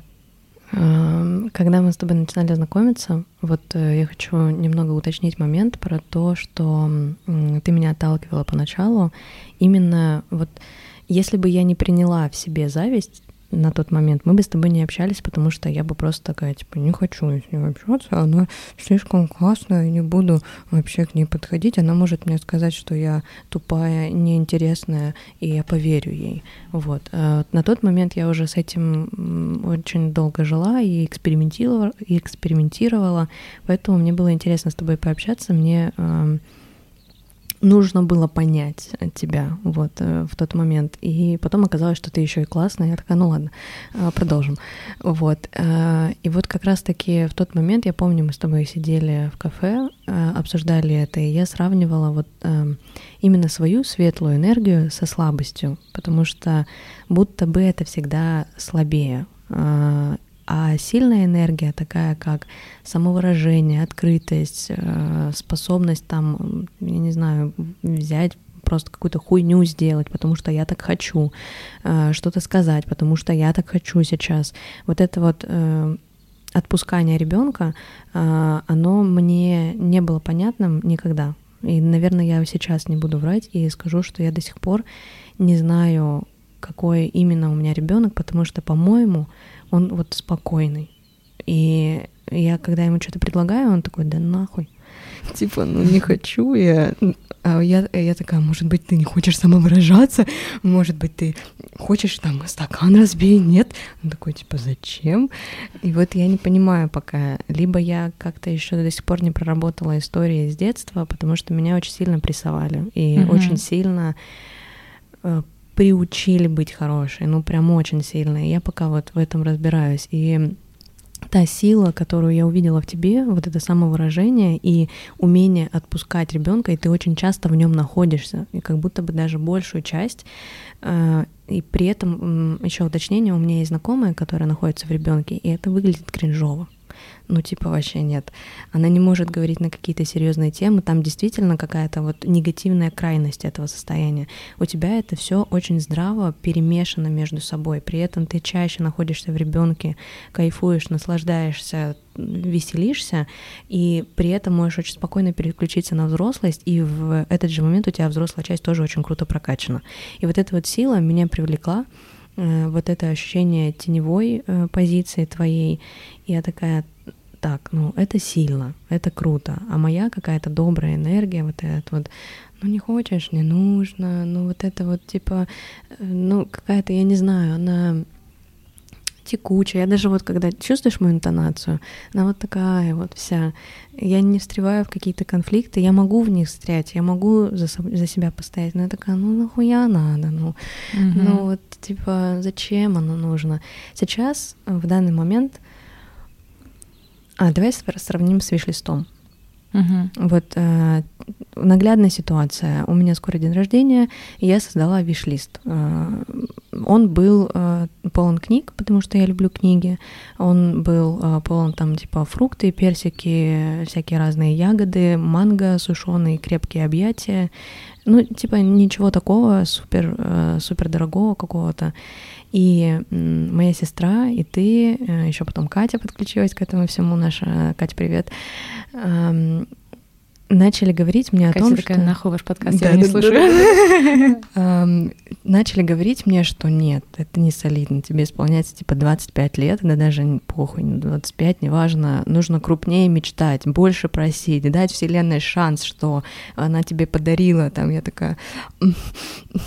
Speaker 1: Эм, когда мы с тобой начинали знакомиться, вот э, я хочу немного уточнить момент про то, что ты меня отталкивала поначалу. Именно вот если бы я не приняла в себе зависть, на тот момент, мы бы с тобой не общались, потому что я бы просто такая, типа, не хочу с ней общаться, она слишком классная, не буду вообще к ней подходить, она может мне сказать, что я тупая, неинтересная, и я поверю ей. Вот. А на тот момент я уже с этим очень долго жила и экспериментировала, и экспериментировала, поэтому мне было интересно с тобой пообщаться, мне нужно было понять тебя вот э, в тот момент. И потом оказалось, что ты еще и классная. Я такая, ну ладно, э, продолжим. Вот. Э, и вот как раз-таки в тот момент, я помню, мы с тобой сидели в кафе, обсуждали это, и я сравнивала вот именно свою светлую энергию со слабостью, потому что будто бы это всегда слабее. А сильная энергия, такая как самовыражение, открытость, э, способность там, я не знаю, взять просто какую-то хуйню сделать, потому что я так хочу, э, что-то сказать, потому что я так хочу сейчас. Вот это вот э, отпускание ребенка, оно мне не было понятным никогда. И, наверное, я сейчас не буду врать и скажу, что я до сих пор не знаю, какой именно у меня ребенок, потому что, по-моему, он вот спокойный. И я когда ему что-то предлагаю, он такой, да нахуй. Типа, ну не хочу я. А я, я такая, может быть, ты не хочешь самовыражаться, может быть, ты хочешь там стакан разбей, нет? Он такой, типа, зачем? И вот я не понимаю пока, либо я как-то еще до сих пор не проработала истории с детства, потому что меня очень сильно прессовали и mm-hmm. очень сильно э, приучили быть хорошей, ну прям очень сильно. Я пока вот в этом разбираюсь. И та сила, которую я увидела в тебе, вот это самовыражение и умение отпускать ребенка, и ты очень часто в нем находишься, и как будто бы даже большую часть. Э, и при этом еще уточнение, у меня есть знакомая, которая находится в ребенке, и это выглядит кринжово ну, типа, вообще нет. Она не может говорить на какие-то серьезные темы, там действительно какая-то вот негативная крайность этого состояния. У тебя это все очень здраво перемешано между собой, при этом ты чаще находишься в ребенке, кайфуешь, наслаждаешься, веселишься, и при этом можешь очень спокойно переключиться на взрослость, и в этот же момент у тебя взрослая часть тоже очень круто прокачана. И вот эта вот сила меня привлекла, вот это ощущение теневой э, позиции твоей, я такая, так, ну это сильно, это круто, а моя какая-то добрая энергия, вот это вот, ну не хочешь, не нужно, ну вот это вот типа, э, ну какая-то, я не знаю, она текучая. Я даже вот когда чувствуешь мою интонацию, она вот такая вот вся. Я не встреваю в какие-то конфликты, я могу в них встрять, я могу за, за себя постоять, но я такая, ну нахуя надо, ну, mm-hmm. ну вот типа зачем оно нужно? Сейчас в данный момент а, давай сравним с виш-листом. Угу. Вот э, наглядная ситуация. У меня скоро день рождения, и я создала виш-лист. Э, он был э, полон книг, потому что я люблю книги. Он был э, полон там типа фрукты, персики, всякие разные ягоды, манго, сушеные, крепкие объятия. Ну, типа ничего такого супер, э, супер дорогого какого-то. И моя сестра, и ты, э, еще потом Катя подключилась к этому всему, наша Катя, привет, начали говорить мне
Speaker 2: Катя
Speaker 1: о том,
Speaker 2: такая,
Speaker 1: что...
Speaker 2: нахуй ваш подкаст, да, я да, не да, слушаю.
Speaker 1: Да, начали говорить мне, что нет, это не солидно, тебе исполняется типа 25 лет, да даже похуй, 25, неважно, нужно крупнее мечтать, больше просить, дать вселенной шанс, что она тебе подарила, там я такая,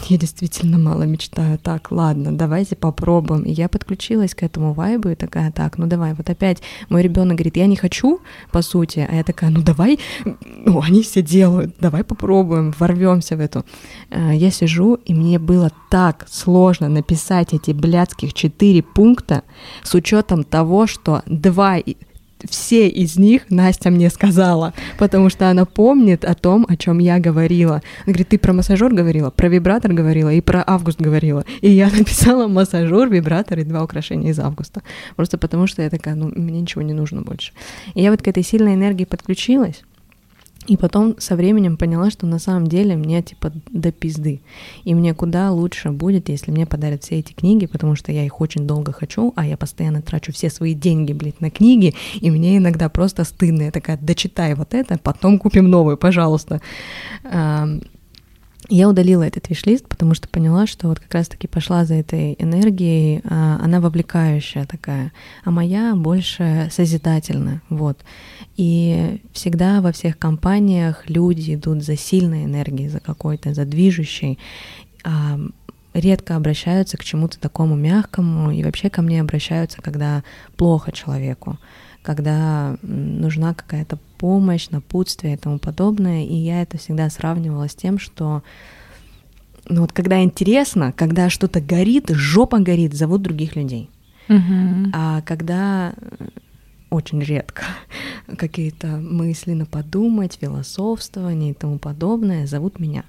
Speaker 1: я действительно мало мечтаю, так, ладно, давайте попробуем. И я подключилась к этому вайбу и такая, так, ну давай, вот опять мой ребенок говорит, я не хочу, по сути, а я такая, ну давай ну, они все делают, давай попробуем, ворвемся в эту. Э, я сижу, и мне было так сложно написать эти блядских четыре пункта с учетом того, что два все из них Настя мне сказала, потому что она помнит о том, о чем я говорила. Она говорит, ты про массажер говорила, про вибратор говорила и про август говорила. И я написала массажер, вибратор и два украшения из августа. Просто потому что я такая, ну, мне ничего не нужно больше. И я вот к этой сильной энергии подключилась, и потом со временем поняла, что на самом деле мне типа до пизды. И мне куда лучше будет, если мне подарят все эти книги, потому что я их очень долго хочу, а я постоянно трачу все свои деньги, блядь, на книги, и мне иногда просто стыдно. Я такая, дочитай вот это, потом купим новую, пожалуйста. Я удалила этот виш-лист, потому что поняла, что вот как раз-таки пошла за этой энергией, а, она вовлекающая такая, а моя больше созидательная, вот. И всегда во всех компаниях люди идут за сильной энергией, за какой-то, за движущей, а редко обращаются к чему-то такому мягкому, и вообще ко мне обращаются, когда плохо человеку когда нужна какая-то помощь, напутствие и тому подобное. И я это всегда сравнивала с тем, что ну вот когда интересно, когда что-то горит, жопа горит, зовут других людей. Uh-huh. А когда э, очень редко какие-то мысли на подумать, философствование и тому подобное зовут меня.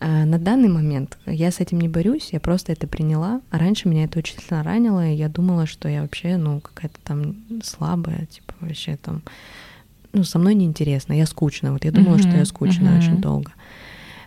Speaker 1: А на данный момент я с этим не борюсь, я просто это приняла. А раньше меня это очень сильно ранило, и я думала, что я вообще, ну, какая-то там слабая, типа вообще там, ну, со мной неинтересно, я скучная. Вот я думала, uh-huh, что я скучная uh-huh. очень долго.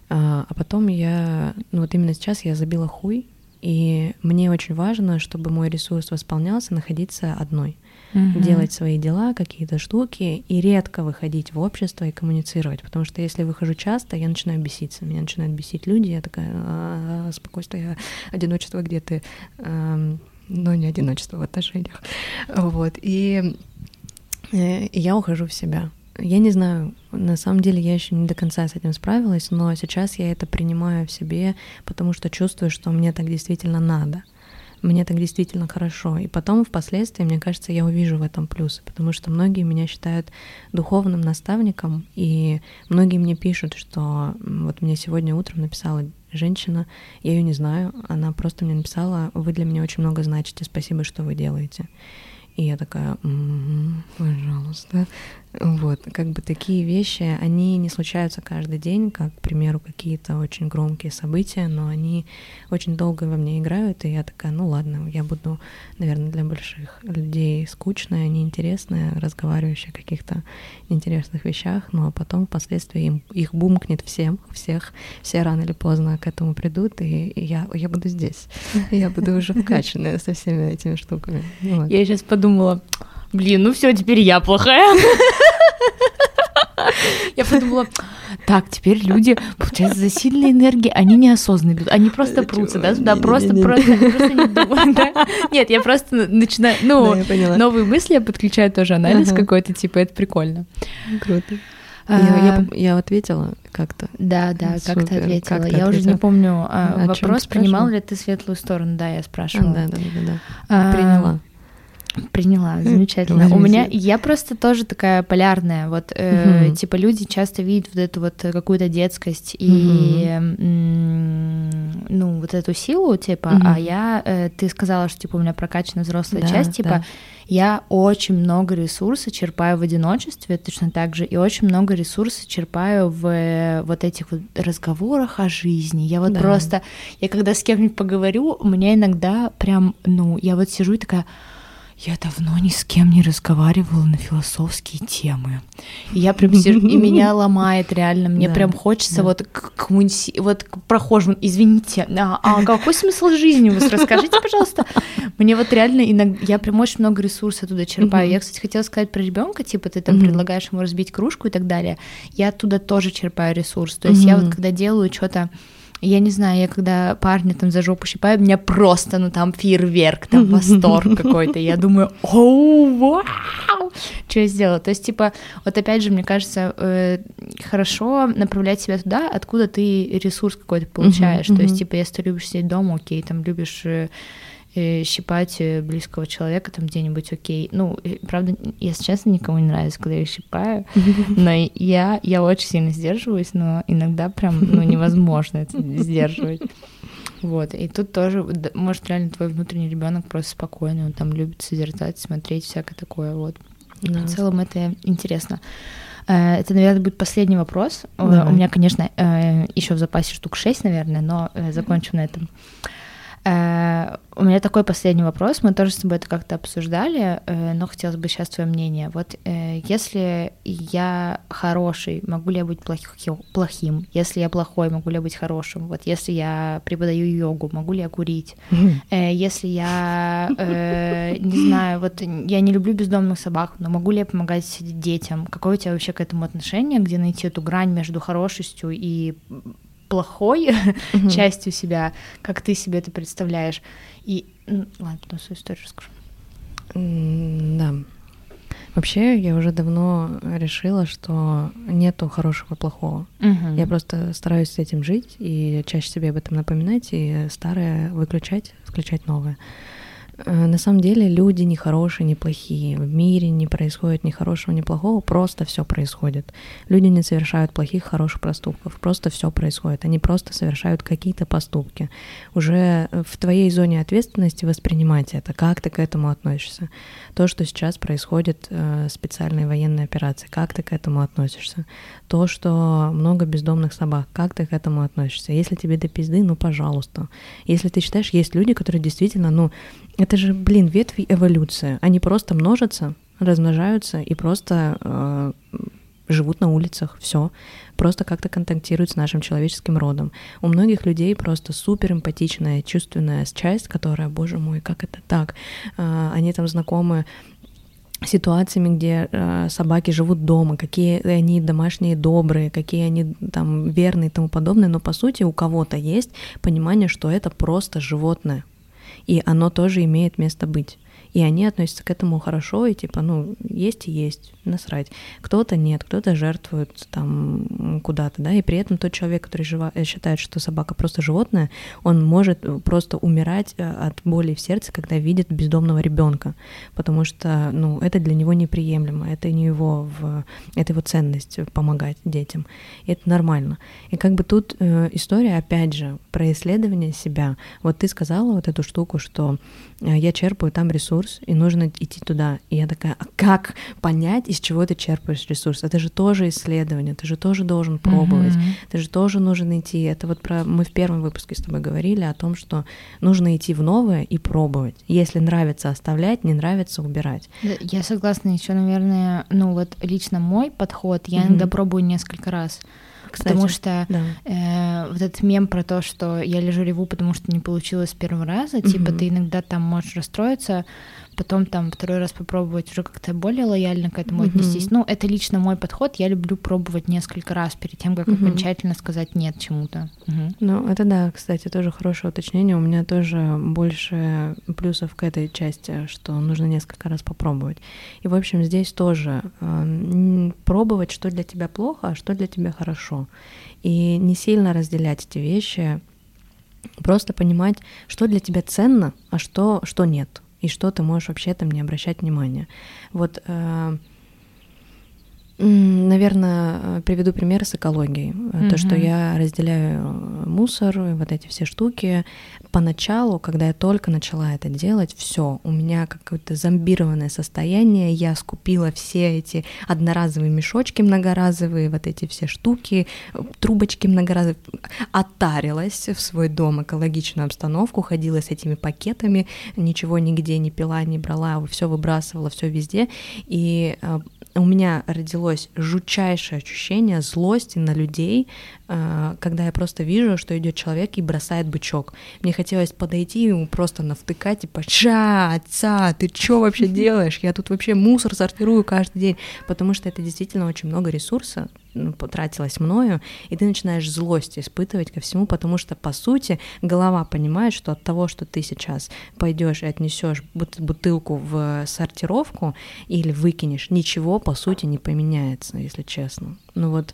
Speaker 1: А, а потом я, ну вот именно сейчас я забила хуй, и мне очень важно, чтобы мой ресурс восполнялся, находиться одной угу. делать свои дела, какие-то штуки, и редко выходить в общество и коммуницировать. Потому что если выхожу часто, я начинаю беситься. Меня начинают бесить люди, я такая, а, спокойствие, одиночество где ты, но не одиночество в отношениях. Вот. Э, и я ухожу в себя. Я не знаю, на самом деле я еще не до конца с этим справилась, но сейчас я это принимаю в себе, потому что чувствую, что мне так действительно надо мне так действительно хорошо. И потом, впоследствии, мне кажется, я увижу в этом плюсы, потому что многие меня считают духовным наставником, и многие мне пишут, что вот мне сегодня утром написала женщина, я ее не знаю, она просто мне написала, вы для меня очень много значите, спасибо, что вы делаете. И я такая, м-м, пожалуйста. Вот, как бы такие вещи, они не случаются каждый день, как, к примеру, какие-то очень громкие события, но они очень долго во мне играют, и я такая, ну ладно, я буду, наверное, для больших людей скучная, неинтересная, разговаривающая о каких-то интересных вещах, ну а потом впоследствии им, их бумкнет всем, всех, все рано или поздно к этому придут, и, и я, я буду здесь, я буду уже вкачанная со всеми этими штуками.
Speaker 2: Я сейчас подумала, блин, ну все, теперь я плохая. Я подумала, так, теперь люди, получается, за сильные энергии, они неосознанно идут, они просто прутся, да, туда просто, просто, просто не думают, да? Нет, я просто начинаю, ну, новые мысли я подключаю тоже анализ какой-то, типа, это прикольно.
Speaker 1: Круто. Я, я, а, я ответила как-то.
Speaker 2: Да, да, как ты ответила. Как я ответила? уже не помню а, вопрос, принимал ли ты светлую сторону. Да, я спрашивала.
Speaker 1: Да, да, да, да. А, Приняла.
Speaker 2: Приняла, замечательно. У меня я просто тоже такая полярная. Вот э, угу. типа люди часто видят вот эту вот какую-то детскость угу. и м, ну вот эту силу, типа. Угу. А я, э, ты сказала, что типа у меня прокачана взрослая да, часть, типа. Да. Я очень много ресурса черпаю в одиночестве, точно так же, и очень много ресурса черпаю в э, вот этих вот разговорах о жизни. Я вот да. просто, я когда с кем-нибудь поговорю, у меня иногда прям, ну, я вот сижу и такая я давно ни с кем не разговаривала на философские темы. И я прям сижу, и меня ломает реально. Мне да, прям хочется да. вот к кому-нибудь, вот к прохожим, извините, а, а какой смысл жизни вас? Расскажите, пожалуйста. Мне вот реально иногда, я прям очень много ресурсов туда черпаю. Я, кстати, хотела сказать про ребенка, типа ты там предлагаешь ему разбить кружку и так далее. Я оттуда тоже черпаю ресурс. То есть я вот когда делаю что-то я не знаю, я когда парня там за жопу щипаю, у меня просто, ну там фейерверк, там восторг какой-то. Я думаю, оу, вау, что я сделала. То есть, типа, вот опять же, мне кажется, э, хорошо направлять себя туда, откуда ты ресурс какой-то получаешь. То есть, типа, если ты любишь сидеть дома, окей, там любишь э, щипать э, близкого человека там где-нибудь окей. Ну, правда, если честно, никому не нравится, когда я щипаю, но я, я очень сильно сдерживаюсь, но иногда прям, ну, невозможно это сдерживать. Вот, и тут тоже, может, реально твой внутренний ребенок просто спокойный, он там любит созерцать, смотреть, всякое такое, вот. Да. В целом это интересно. Э, это, наверное, будет последний вопрос. Давай. У меня, конечно, еще в запасе штук 6, наверное, но закончу на этом. Э, у меня такой последний вопрос. Мы тоже с тобой это как-то обсуждали, э, но хотелось бы сейчас твое мнение. Вот э, если я хороший, могу ли я быть плохим? Если я плохой, могу ли я быть хорошим? Вот если я преподаю йогу, могу ли я курить? Если я, не знаю, вот я не люблю бездомных собак, но могу ли я помогать детям? Какое у тебя вообще к этому отношение? Где найти эту грань между хорошестью и плохой mm-hmm. частью себя, как ты себе это представляешь. И ну, ладно, потом свою историю расскажу.
Speaker 1: Mm, да. Вообще, я уже давно решила, что нету хорошего и плохого. Угу. Я просто стараюсь с этим жить и чаще себе об этом напоминать и старое выключать, включать новое. Э, на самом деле люди не хорошие, не плохие. В мире не происходит ни хорошего, ни плохого, просто все происходит. Люди не совершают плохих, хороших проступков, просто все происходит. Они просто совершают какие-то поступки. Уже в твоей зоне ответственности воспринимать это, как ты к этому относишься. То, что сейчас происходит, э, специальные военные операции, как ты к этому относишься. То, что много бездомных собак, как ты к этому относишься. Если тебе до пизды, ну пожалуйста. Если ты считаешь, есть люди, которые действительно, ну, это же, блин, ветви эволюции. Они просто множатся, размножаются и просто э, живут на улицах, все. Просто как-то контактируют с нашим человеческим родом. У многих людей просто супер эмпатичная, чувственная часть, которая, боже мой, как это так? Э, они там знакомы ситуациями, где э, собаки живут дома, какие они домашние добрые, какие они там верные и тому подобное, но по сути у кого-то есть понимание, что это просто животное, и оно тоже имеет место быть. И они относятся к этому хорошо, и типа, ну, есть и есть, насрать. Кто-то нет, кто-то жертвует там куда-то, да, и при этом тот человек, который жива, э, считает, что собака просто животное, он может просто умирать э, от боли в сердце, когда видит бездомного ребенка, потому что, ну, это для него неприемлемо, это не его, в, это его ценность помогать детям, и это нормально. И как бы тут э, история, опять же, про исследование себя. Вот ты сказала вот эту штуку, что э, я черпаю там ресурс, и нужно идти туда. И я такая, а как понять, из чего ты черпаешь ресурс? Это же тоже исследование, ты же тоже должен пробовать, mm-hmm. ты же тоже нужен идти. Это вот про мы в первом выпуске с тобой говорили о том, что нужно идти в новое и пробовать. Если нравится оставлять, не нравится убирать.
Speaker 2: Я согласна. Еще, наверное, ну вот лично мой подход, я mm-hmm. иногда пробую несколько раз. Кстати, потому что да. э, вот этот мем про то, что я лежу реву, потому что не получилось с первого раза, угу. типа ты иногда там можешь расстроиться, потом там второй раз попробовать уже как-то более лояльно к этому mm-hmm. отнестись. Ну, это лично мой подход. Я люблю пробовать несколько раз перед тем, как mm-hmm. окончательно сказать нет чему-то.
Speaker 1: Mm-hmm. Ну, это да, кстати, тоже хорошее уточнение. У меня тоже больше плюсов к этой части, что нужно несколько раз попробовать. И, в общем, здесь тоже э, пробовать, что для тебя плохо, а что для тебя хорошо. И не сильно разделять эти вещи, просто понимать, что для тебя ценно, а что, что нет и что ты можешь вообще там не обращать внимания. Вот э, Наверное, э, приведу пример с экологией. Mm-hmm. То, что я разделяю э, мусор, вот эти все штуки. Поначалу, когда я только начала это делать, все, у меня какое-то зомбированное состояние. Я скупила все эти одноразовые мешочки многоразовые, вот эти все штуки, трубочки многоразовые. Оттарилась в свой дом экологичную обстановку, ходила с этими пакетами, ничего нигде не пила, не брала, все выбрасывала, все везде. И у меня родилось жутчайшее ощущение злости на людей, а, когда я просто вижу, что идет человек и бросает бычок. Мне хотелось подойти и ему просто навтыкать, типа, ша, отца, ты что вообще делаешь? Я тут вообще мусор сортирую каждый день, потому что это действительно очень много ресурса, ну, потратилось мною, и ты начинаешь злость испытывать ко всему, потому что, по сути, голова понимает, что от того, что ты сейчас пойдешь и отнесешь бутылку в сортировку или выкинешь, ничего, по сути, не поменяется, если честно. Ну вот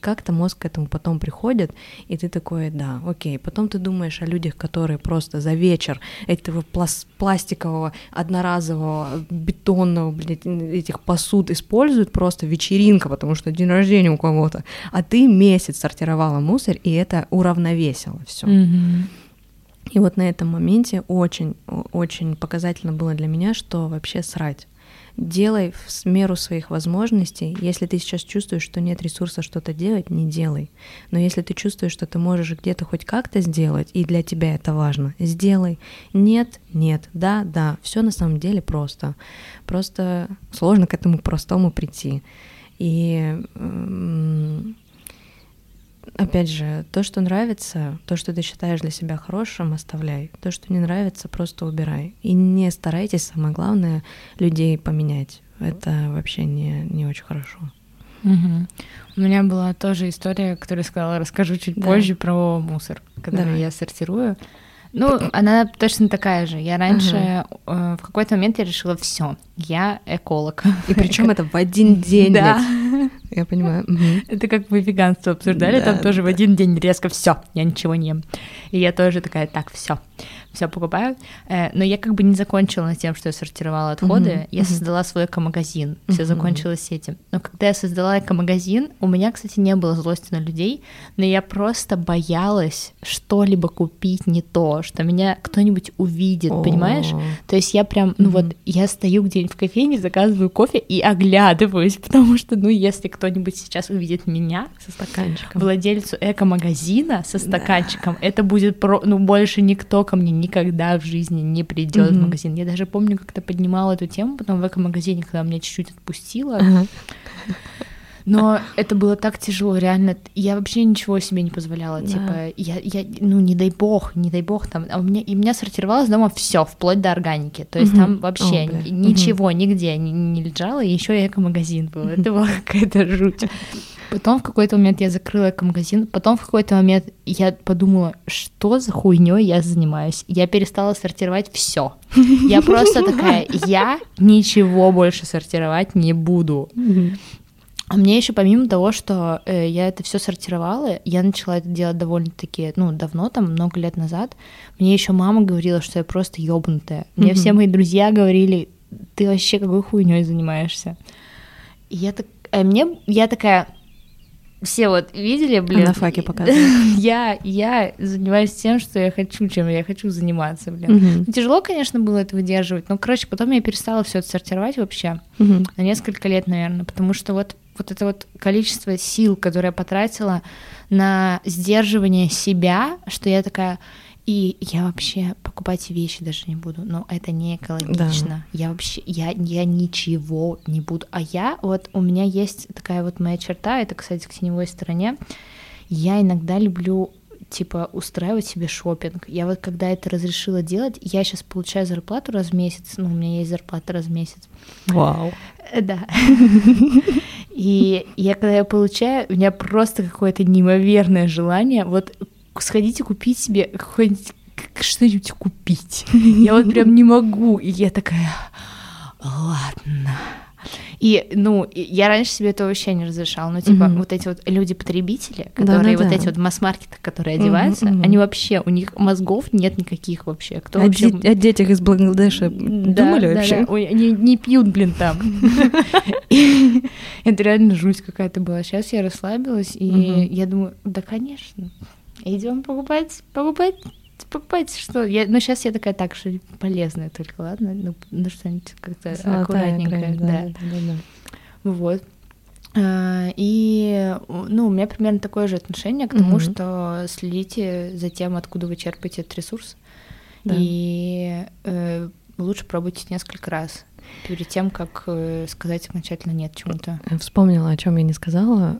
Speaker 1: как-то мозг к этому потом приходит, и ты такой, да, окей. Потом ты думаешь о людях, которые просто за вечер этого пласт пластикового, одноразового, бетонного, блядь, этих посуд используют просто вечеринка, потому что день рождения у кого-то, а ты месяц сортировала мусор, и это уравновесило все. Mm-hmm. И вот на этом моменте очень, очень показательно было для меня, что вообще срать делай в меру своих возможностей. Если ты сейчас чувствуешь, что нет ресурса что-то делать, не делай. Но если ты чувствуешь, что ты можешь где-то хоть как-то сделать, и для тебя это важно, сделай. Нет, нет, да, да. Все на самом деле просто. Просто сложно к этому простому прийти. И опять же, то, что нравится, то, что ты считаешь для себя хорошим, оставляй. То, что не нравится, просто убирай. И не старайтесь, самое главное, людей поменять. Это вообще не, не очень хорошо.
Speaker 2: Угу. У меня была тоже история, которую я сказала, расскажу чуть да. позже про мусор, который Давай. я сортирую. Ну, она точно такая же. Я раньше э, в какой-то момент я решила, все, я эколог.
Speaker 1: И причем это в один день. Да. Я понимаю.
Speaker 2: Это как мы веганство обсуждали, там тоже в один день резко все, я ничего не ем. И я тоже такая, так, все все покупаю. Э, но я как бы не закончила тем, что я сортировала отходы. Uh-huh. Я создала свой эко-магазин. Все uh-huh. закончилось этим. Но когда я создала эко-магазин, у меня, кстати, не было злости на людей, но я просто боялась что-либо купить не то, что меня кто-нибудь увидит, oh. понимаешь? То есть я прям, ну вот, я стою где-нибудь в кофейне, заказываю кофе и оглядываюсь, потому что, ну, если кто-нибудь сейчас увидит меня,
Speaker 1: со стаканчиком,
Speaker 2: владельцу эко-магазина со стаканчиком, да. это будет, про... ну, больше никто ко мне не никогда в жизни не придет mm-hmm. в магазин. Я даже помню, как-то поднимала эту тему потом в эко-магазине, когда меня чуть-чуть отпустила. Uh-huh. Но это было так тяжело, реально. Я вообще ничего себе не позволяла. Да. Типа, я, я, ну, не дай бог, не дай бог там. А у меня, и меня сортировалось дома все, вплоть до органики. То есть угу. там вообще О, ничего угу. нигде не, не лежало, и еще и эко-магазин был. Это была какая-то жуть. Потом в какой-то момент я закрыла магазин, потом в какой-то момент я подумала, что за хуйней я занимаюсь. Я перестала сортировать все. Я просто такая, я ничего больше сортировать не буду. А мне еще помимо того, что э, я это все сортировала, я начала это делать довольно-таки, ну, давно, там, много лет назад. Мне еще мама говорила, что я просто ёбнутая. Мне mm-hmm. все мои друзья говорили, ты вообще какой хуйней занимаешься? И я так, а мне, я такая, все вот видели, блин.
Speaker 1: На факе показывают.
Speaker 2: я, я занимаюсь тем, что я хочу, чем я хочу заниматься, блин. Угу. тяжело, конечно, было это выдерживать, но, короче, потом я перестала все это сортировать вообще угу. на несколько лет, наверное, потому что вот вот это вот количество сил, которое я потратила на сдерживание себя, что я такая, и я вообще покупать вещи даже не буду, но это не экологично. Да. Я вообще, я, я ничего не буду. А я, вот у меня есть такая вот моя черта, это, кстати, к теневой стороне, я иногда люблю типа устраивать себе шопинг. Я вот когда это разрешила делать, я сейчас получаю зарплату раз в месяц, ну, у меня есть зарплата раз в месяц.
Speaker 1: Вау.
Speaker 2: Э, да. И я когда я получаю, у меня просто какое-то неимоверное желание вот сходить и купить себе какое-нибудь что-нибудь купить. Я вот прям не могу. И я такая, ладно. И, ну, я раньше себе это вообще не разрешала, но, типа, mm-hmm. вот эти вот люди-потребители, которые, да, да, вот да. эти вот масс-маркетах, которые одеваются, mm-hmm. они вообще, у них мозгов нет никаких вообще. Кто
Speaker 1: о,
Speaker 2: вообще...
Speaker 1: Де- о детях из Бангладеша да, думали да, вообще?
Speaker 2: Да. Ой, они не пьют, блин, там. Это реально жуть какая-то была. Сейчас я расслабилась, и я думаю, да, конечно, идем покупать, покупать покупайте что. Я, ну, сейчас я такая так, что полезная только, ладно? Ну, ну что-нибудь как-то Золотая аккуратненькое. Да, да. Да, да. Вот. А, и, ну, у меня примерно такое же отношение к тому, угу. что следите за тем, откуда вы черпаете этот ресурс. Да. И э, лучше пробуйте несколько раз перед тем, как э, сказать окончательно нет чему-то.
Speaker 1: Вспомнила, о чем я не сказала.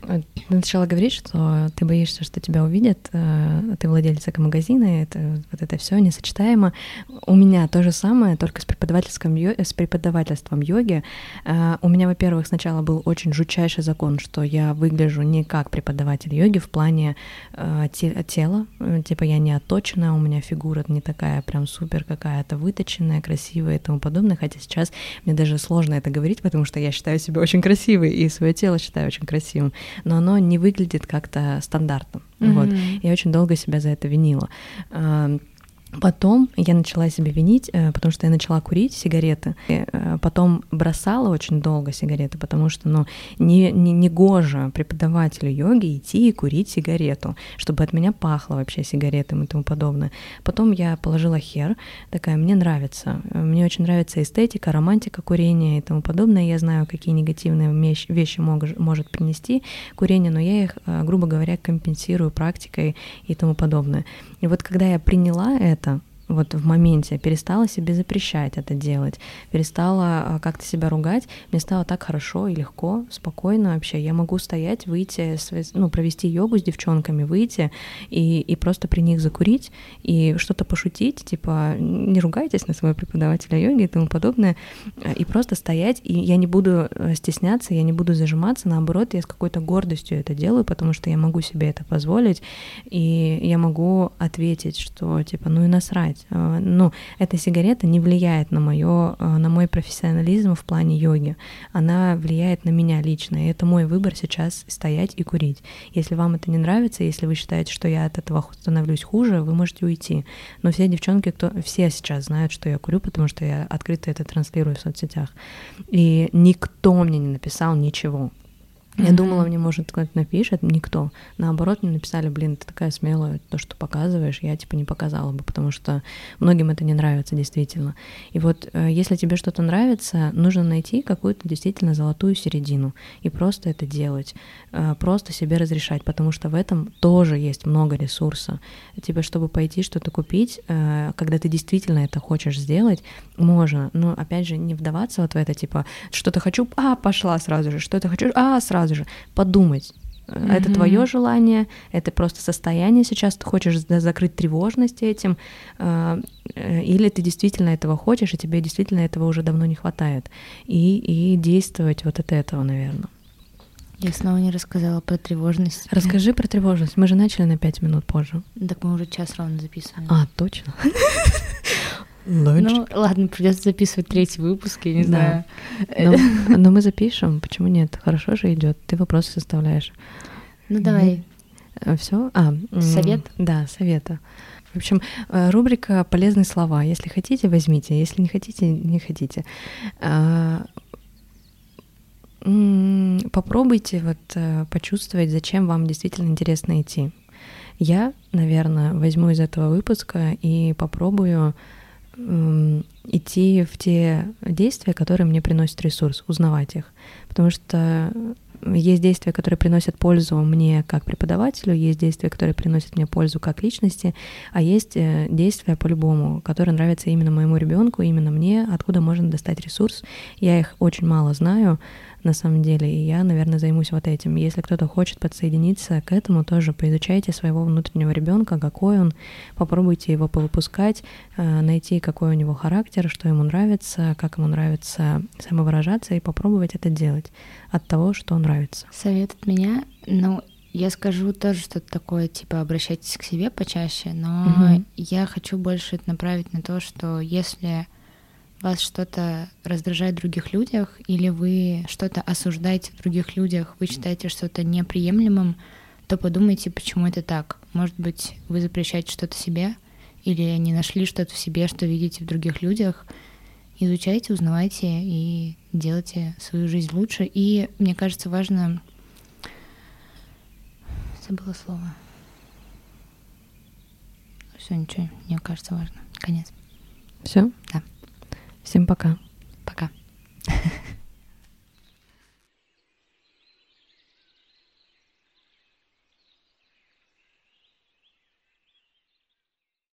Speaker 1: Ты начала говорить, что ты боишься, что тебя увидят, э, ты владелец магазина, это вот это все несочетаемо. У меня то же самое, только с преподавательским с преподавательством йоги. Э, у меня, во-первых, сначала был очень жутчайший закон, что я выгляжу не как преподаватель йоги в плане э, тела, типа я не отточенная, у меня фигура не такая прям супер какая-то выточенная, красивая и тому подобное, хотя сейчас мне даже сложно это говорить, потому что я считаю себя очень красивой и свое тело считаю очень красивым но оно не выглядит как-то стандартным. Mm-hmm. Вот. Я очень долго себя за это винила. Потом я начала себя винить, э, потому что я начала курить сигареты. И э, потом бросала очень долго сигареты, потому что ну, не, не, не гоже преподавателю йоги идти и курить сигарету, чтобы от меня пахло вообще сигаретами и тому подобное. Потом я положила хер, такая, мне нравится. Мне очень нравится эстетика, романтика курения и тому подобное. Я знаю, какие негативные вещи мог, может принести курение, но я их, э, грубо говоря, компенсирую практикой и тому подобное. И вот когда я приняла это, это вот в моменте, перестала себе запрещать это делать, перестала а, как-то себя ругать, мне стало так хорошо и легко, спокойно вообще. Я могу стоять, выйти, ну, провести йогу с девчонками, выйти и, и просто при них закурить и что-то пошутить, типа не ругайтесь на своего преподавателя йоги и тому подобное, и просто стоять, и я не буду э, стесняться, я не буду зажиматься, наоборот, я с какой-то гордостью это делаю, потому что я могу себе это позволить, и я могу ответить, что типа, ну и насрать, делать. А, ну, эта сигарета не влияет на, моё, а, на мой профессионализм в плане йоги. Она влияет на меня лично. И это мой выбор сейчас стоять и курить. Если вам это не нравится, если вы считаете, что я от этого становлюсь хуже, вы можете уйти. Но все девчонки, кто все сейчас знают, что я курю, потому что я открыто это транслирую в соцсетях. И никто мне не написал ничего. Я думала, мне, может, кто-то напишет, никто. Наоборот, мне написали, блин, ты такая смелая, то, что показываешь, я, типа, не показала бы, потому что многим это не нравится, действительно. И вот, э, если тебе что-то нравится, нужно найти какую-то действительно золотую середину и просто это делать, э, просто себе разрешать, потому что в этом тоже есть много ресурса. Тебе, чтобы пойти что-то купить, э, когда ты действительно это хочешь сделать, можно, но, опять же, не вдаваться вот в это, типа, что-то хочу, а, пошла сразу же, что-то хочу, а, сразу сразу же подумать, Mm-hmm. Это твое желание, это просто состояние сейчас, ты хочешь закрыть тревожность этим, э, э, или ты действительно этого хочешь, и тебе действительно этого уже давно не хватает. И, и действовать вот от этого, наверное.
Speaker 2: Я снова не рассказала про тревожность.
Speaker 1: Расскажи про тревожность. Мы же начали на пять минут позже.
Speaker 2: Так мы уже час ровно записываем.
Speaker 1: А, точно.
Speaker 2: Ну, ладно, придется записывать третий выпуск, я не
Speaker 1: Да.
Speaker 2: знаю.
Speaker 1: Но, но мы запишем. Почему нет? Хорошо же идет. Ты вопросы составляешь.
Speaker 2: Ну, давай.
Speaker 1: Все? А,
Speaker 2: Совет?
Speaker 1: Да, совета. В общем, э, рубрика «Полезные слова». Если хотите, возьмите. Если не хотите, не хотите. А, Попробуйте вот э, почувствовать, зачем вам действительно интересно идти. Я, наверное, возьму из этого выпуска и попробую идти в те действия, которые мне приносят ресурс, узнавать их. Потому что есть действия, которые приносят пользу мне как преподавателю, есть действия, которые приносят мне пользу как личности, а есть э, действия по-любому, которые нравятся именно моему ребенку, именно мне, откуда можно достать ресурс. Я их очень мало знаю, на самом деле, и я, наверное, займусь вот этим. Если кто-то хочет подсоединиться к этому, тоже поизучайте своего внутреннего ребенка, какой он, попробуйте его повыпускать, э, найти, какой у него характер, что ему нравится, как ему нравится самовыражаться, и попробовать это делать от того, что нравится.
Speaker 2: Совет от меня, ну, я скажу тоже что-то такое, типа, обращайтесь к себе почаще, но
Speaker 1: Мгм.
Speaker 2: я хочу больше это направить на то, что если вас что-то раздражает в других людях, или вы что-то осуждаете в других людях, вы считаете что-то неприемлемым, то подумайте, почему это так. Может быть, вы запрещаете что-то себе, или не нашли что-то в себе, что видите в других людях. Изучайте, узнавайте и делайте свою жизнь лучше. И мне кажется, важно... Забыла слово. Все, ничего, мне кажется, важно. Конец.
Speaker 1: Все?
Speaker 2: Да.
Speaker 1: Всем пока.
Speaker 2: Пока.